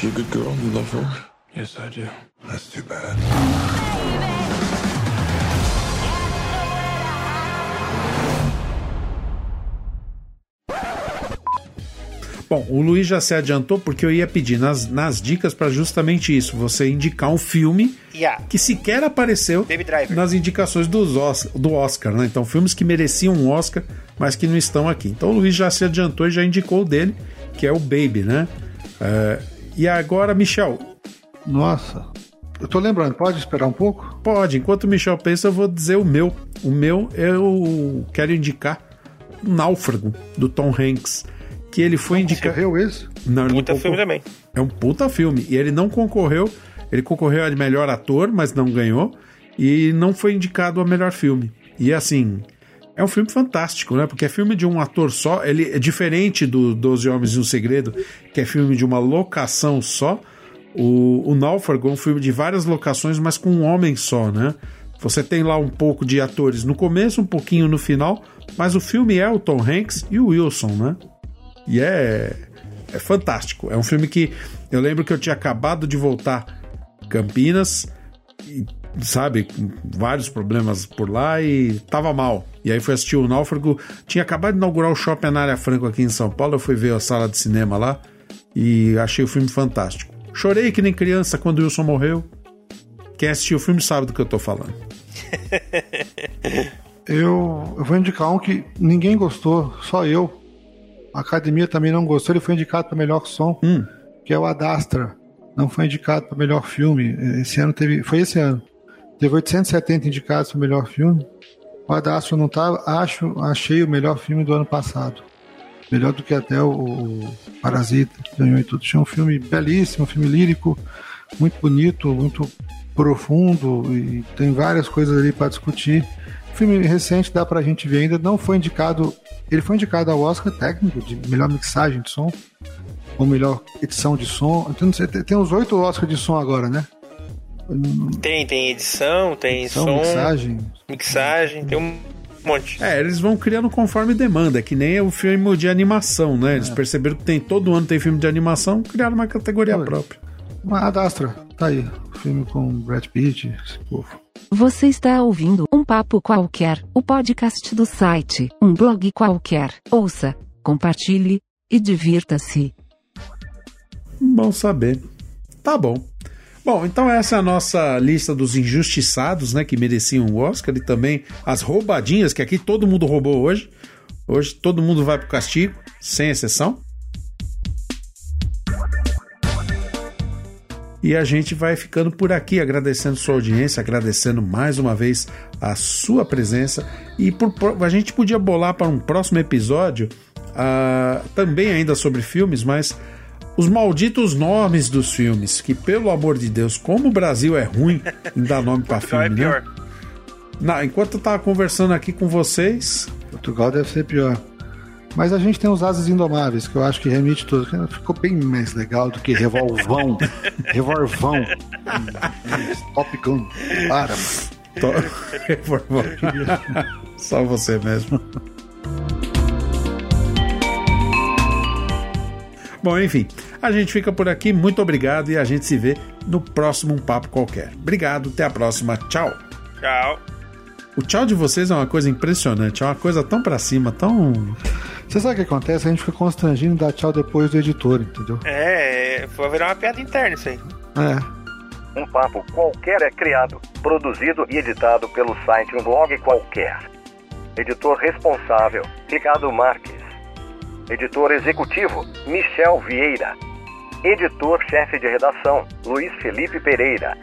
She a good girl? You love her? Yes, I do. That's too bad. Bom, o Luiz já se adiantou porque eu ia pedir nas, nas dicas para justamente isso, você indicar um filme Yeah. que sequer apareceu nas indicações dos Os- do Oscar, né? Então, filmes que mereciam um Oscar, mas que não estão aqui. Então, o Luiz já se adiantou e já indicou o dele, que é o Baby, né? É, e agora, Michel. Nossa. Eu tô lembrando, pode esperar um pouco? Pode, enquanto o Michel pensa, eu vou dizer o meu. O meu eu quero indicar o Náufrago, do Tom Hanks. Que ele foi indicado. Concorreu esse? Não, ele Puta não filme também. É um puta filme. E ele não concorreu. Ele concorreu a melhor ator, mas não ganhou. E não foi indicado a melhor filme. E assim. É um filme fantástico, né? Porque é filme de um ator só. Ele é diferente do Doze Homens e um Segredo, que é filme de uma locação só. O, o Náufrago é um filme de várias locações, mas com um homem só, né? Você tem lá um pouco de atores no começo, um pouquinho no final, mas o filme é o Tom Hanks e o Wilson, né? E é, é fantástico. É um filme que eu lembro que eu tinha acabado de voltar Campinas, e, sabe, com vários problemas por lá e tava mal. E aí fui assistir o Náufrago. Tinha acabado de inaugurar o shopping na área Franco aqui em São Paulo. Eu fui ver a sala de cinema lá e achei o filme fantástico. Chorei que nem criança quando o Wilson morreu. Quem assistiu o filme sabe do que eu tô falando. Eu, eu vou indicar um que ninguém gostou, só eu. A academia também não gostou, ele foi indicado para melhor som, Hum. que é o Adastra. Não foi indicado para melhor filme. Esse ano teve. Foi esse ano. Teve 870 indicados para melhor filme. O Adastra não tava. Acho, achei o melhor filme do ano passado. Melhor do que até o, o Parasita, que ganhou e tudo. Tinha um filme belíssimo, um filme lírico, muito bonito, muito profundo e tem várias coisas ali para discutir. Filme recente dá pra gente ver ainda, não foi indicado, ele foi indicado ao Oscar técnico de melhor mixagem de som ou melhor edição de som. Então, tem uns oito Oscars de som agora, né? Tem, tem edição, tem Edição, som. mixagem. Mixagem, tem um monte. É, eles vão criando conforme demanda, é que nem o filme de animação, né? Eles perceberam que tem todo ano tem filme de animação, criaram uma categoria Oi. própria. Uma Adastra, tá aí. Filme com Brad Pitt, esse povo. Você está ouvindo um papo qualquer, o podcast do site, um blog qualquer. Ouça, compartilhe e divirta-se. Bom saber. Tá bom. Bom, então essa é a nossa lista dos injustiçados, né, que mereciam o Oscar e também as roubadinhas que aqui todo mundo roubou hoje. Hoje todo mundo vai pro castigo, sem exceção. E a gente vai ficando por aqui, agradecendo sua audiência, agradecendo mais uma vez a sua presença. E por, a gente podia bolar para um próximo episódio, ah, também ainda sobre filmes, mas os malditos nomes dos filmes. Que, pelo amor de Deus, como o Brasil é ruim em dar nome para filme, é né? pior. Não, enquanto eu tava conversando aqui com vocês, Portugal deve ser pior. Mas a gente tem os Asas Indomáveis, que eu acho que remite tudo. Ficou bem mais legal do que Revolvão. Revolvão. Top Gun. Para, mano. Favor. Só você mesmo. Bom, enfim, a gente fica por aqui. Muito obrigado e a gente se vê no próximo Um Papo Qualquer. Obrigado, até a próxima. Tchau. Tchau. O tchau de vocês é uma coisa impressionante, é uma coisa tão pra cima, tão. Você sabe o que acontece? A gente fica constrangindo e dá tchau depois do editor, entendeu? É, foi virar uma piada interna isso aí. É. Um papo qualquer é criado, produzido e editado pelo site Um Blog Qualquer. Editor responsável, Ricardo Marques. Editor executivo, Michel Vieira. Editor-chefe de redação, Luiz Felipe Pereira.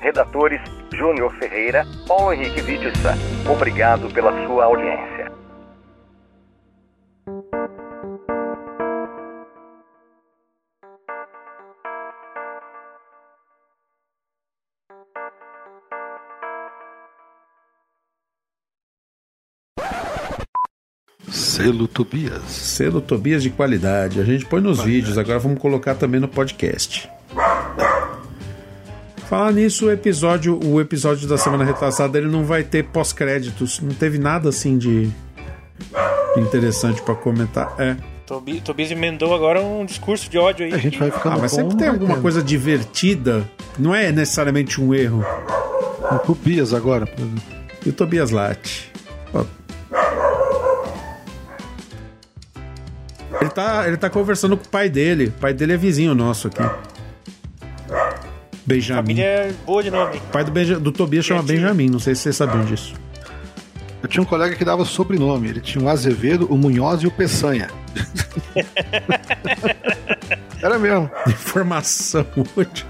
Redatores, Júnior Ferreira, Paulo Henrique Vitissa. Obrigado pela sua audiência. Selo Tobias. Selo Tobias de qualidade. A gente põe nos vídeos, agora vamos colocar também no podcast. Falar nisso, o episódio, o episódio da semana retrasada ele não vai ter pós-créditos, não teve nada assim de interessante pra comentar. É. Tobi- Tobias emendou agora um discurso de ódio aí. A gente vai Ah, ficando mas bom, sempre tem vai alguma coisa divertida. Não é necessariamente um erro. O Tobias agora. por exemplo. E o Tobias Late. Tá, ele tá conversando com o pai dele. O pai dele é vizinho nosso aqui. Benjamin. Família é boa de nome. O pai do, Benja- do Tobias chama Benjamin. Não sei se vocês sabiam disso. Eu tinha um colega que dava sobrenome. Ele tinha o Azevedo, o Munhoz e o Peçanha. Era mesmo. Informação útil.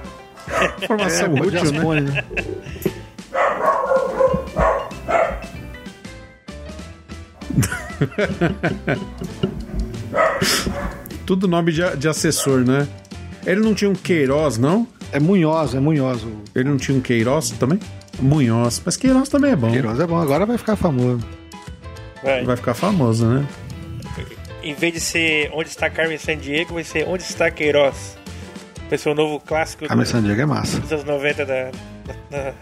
Informação É, útil, Diaspone, né? Tudo nome de, de assessor, né? Ele não tinha um Queiroz, não? É Munhoz, é Munhoz. o- Ele não tinha um Queiroz também? Munhoz. Mas Queiroz também é bom. Queiroz é bom, agora vai ficar famoso. Vai. Vai ficar famoso, né? Em vez de ser Onde está Carmen Sandiego, vai ser Onde está Queiroz. Vai ser o novo clássico Carmen do- Sandiego é massa. dos anos 90 da, da- da-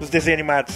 dos desenhos animados.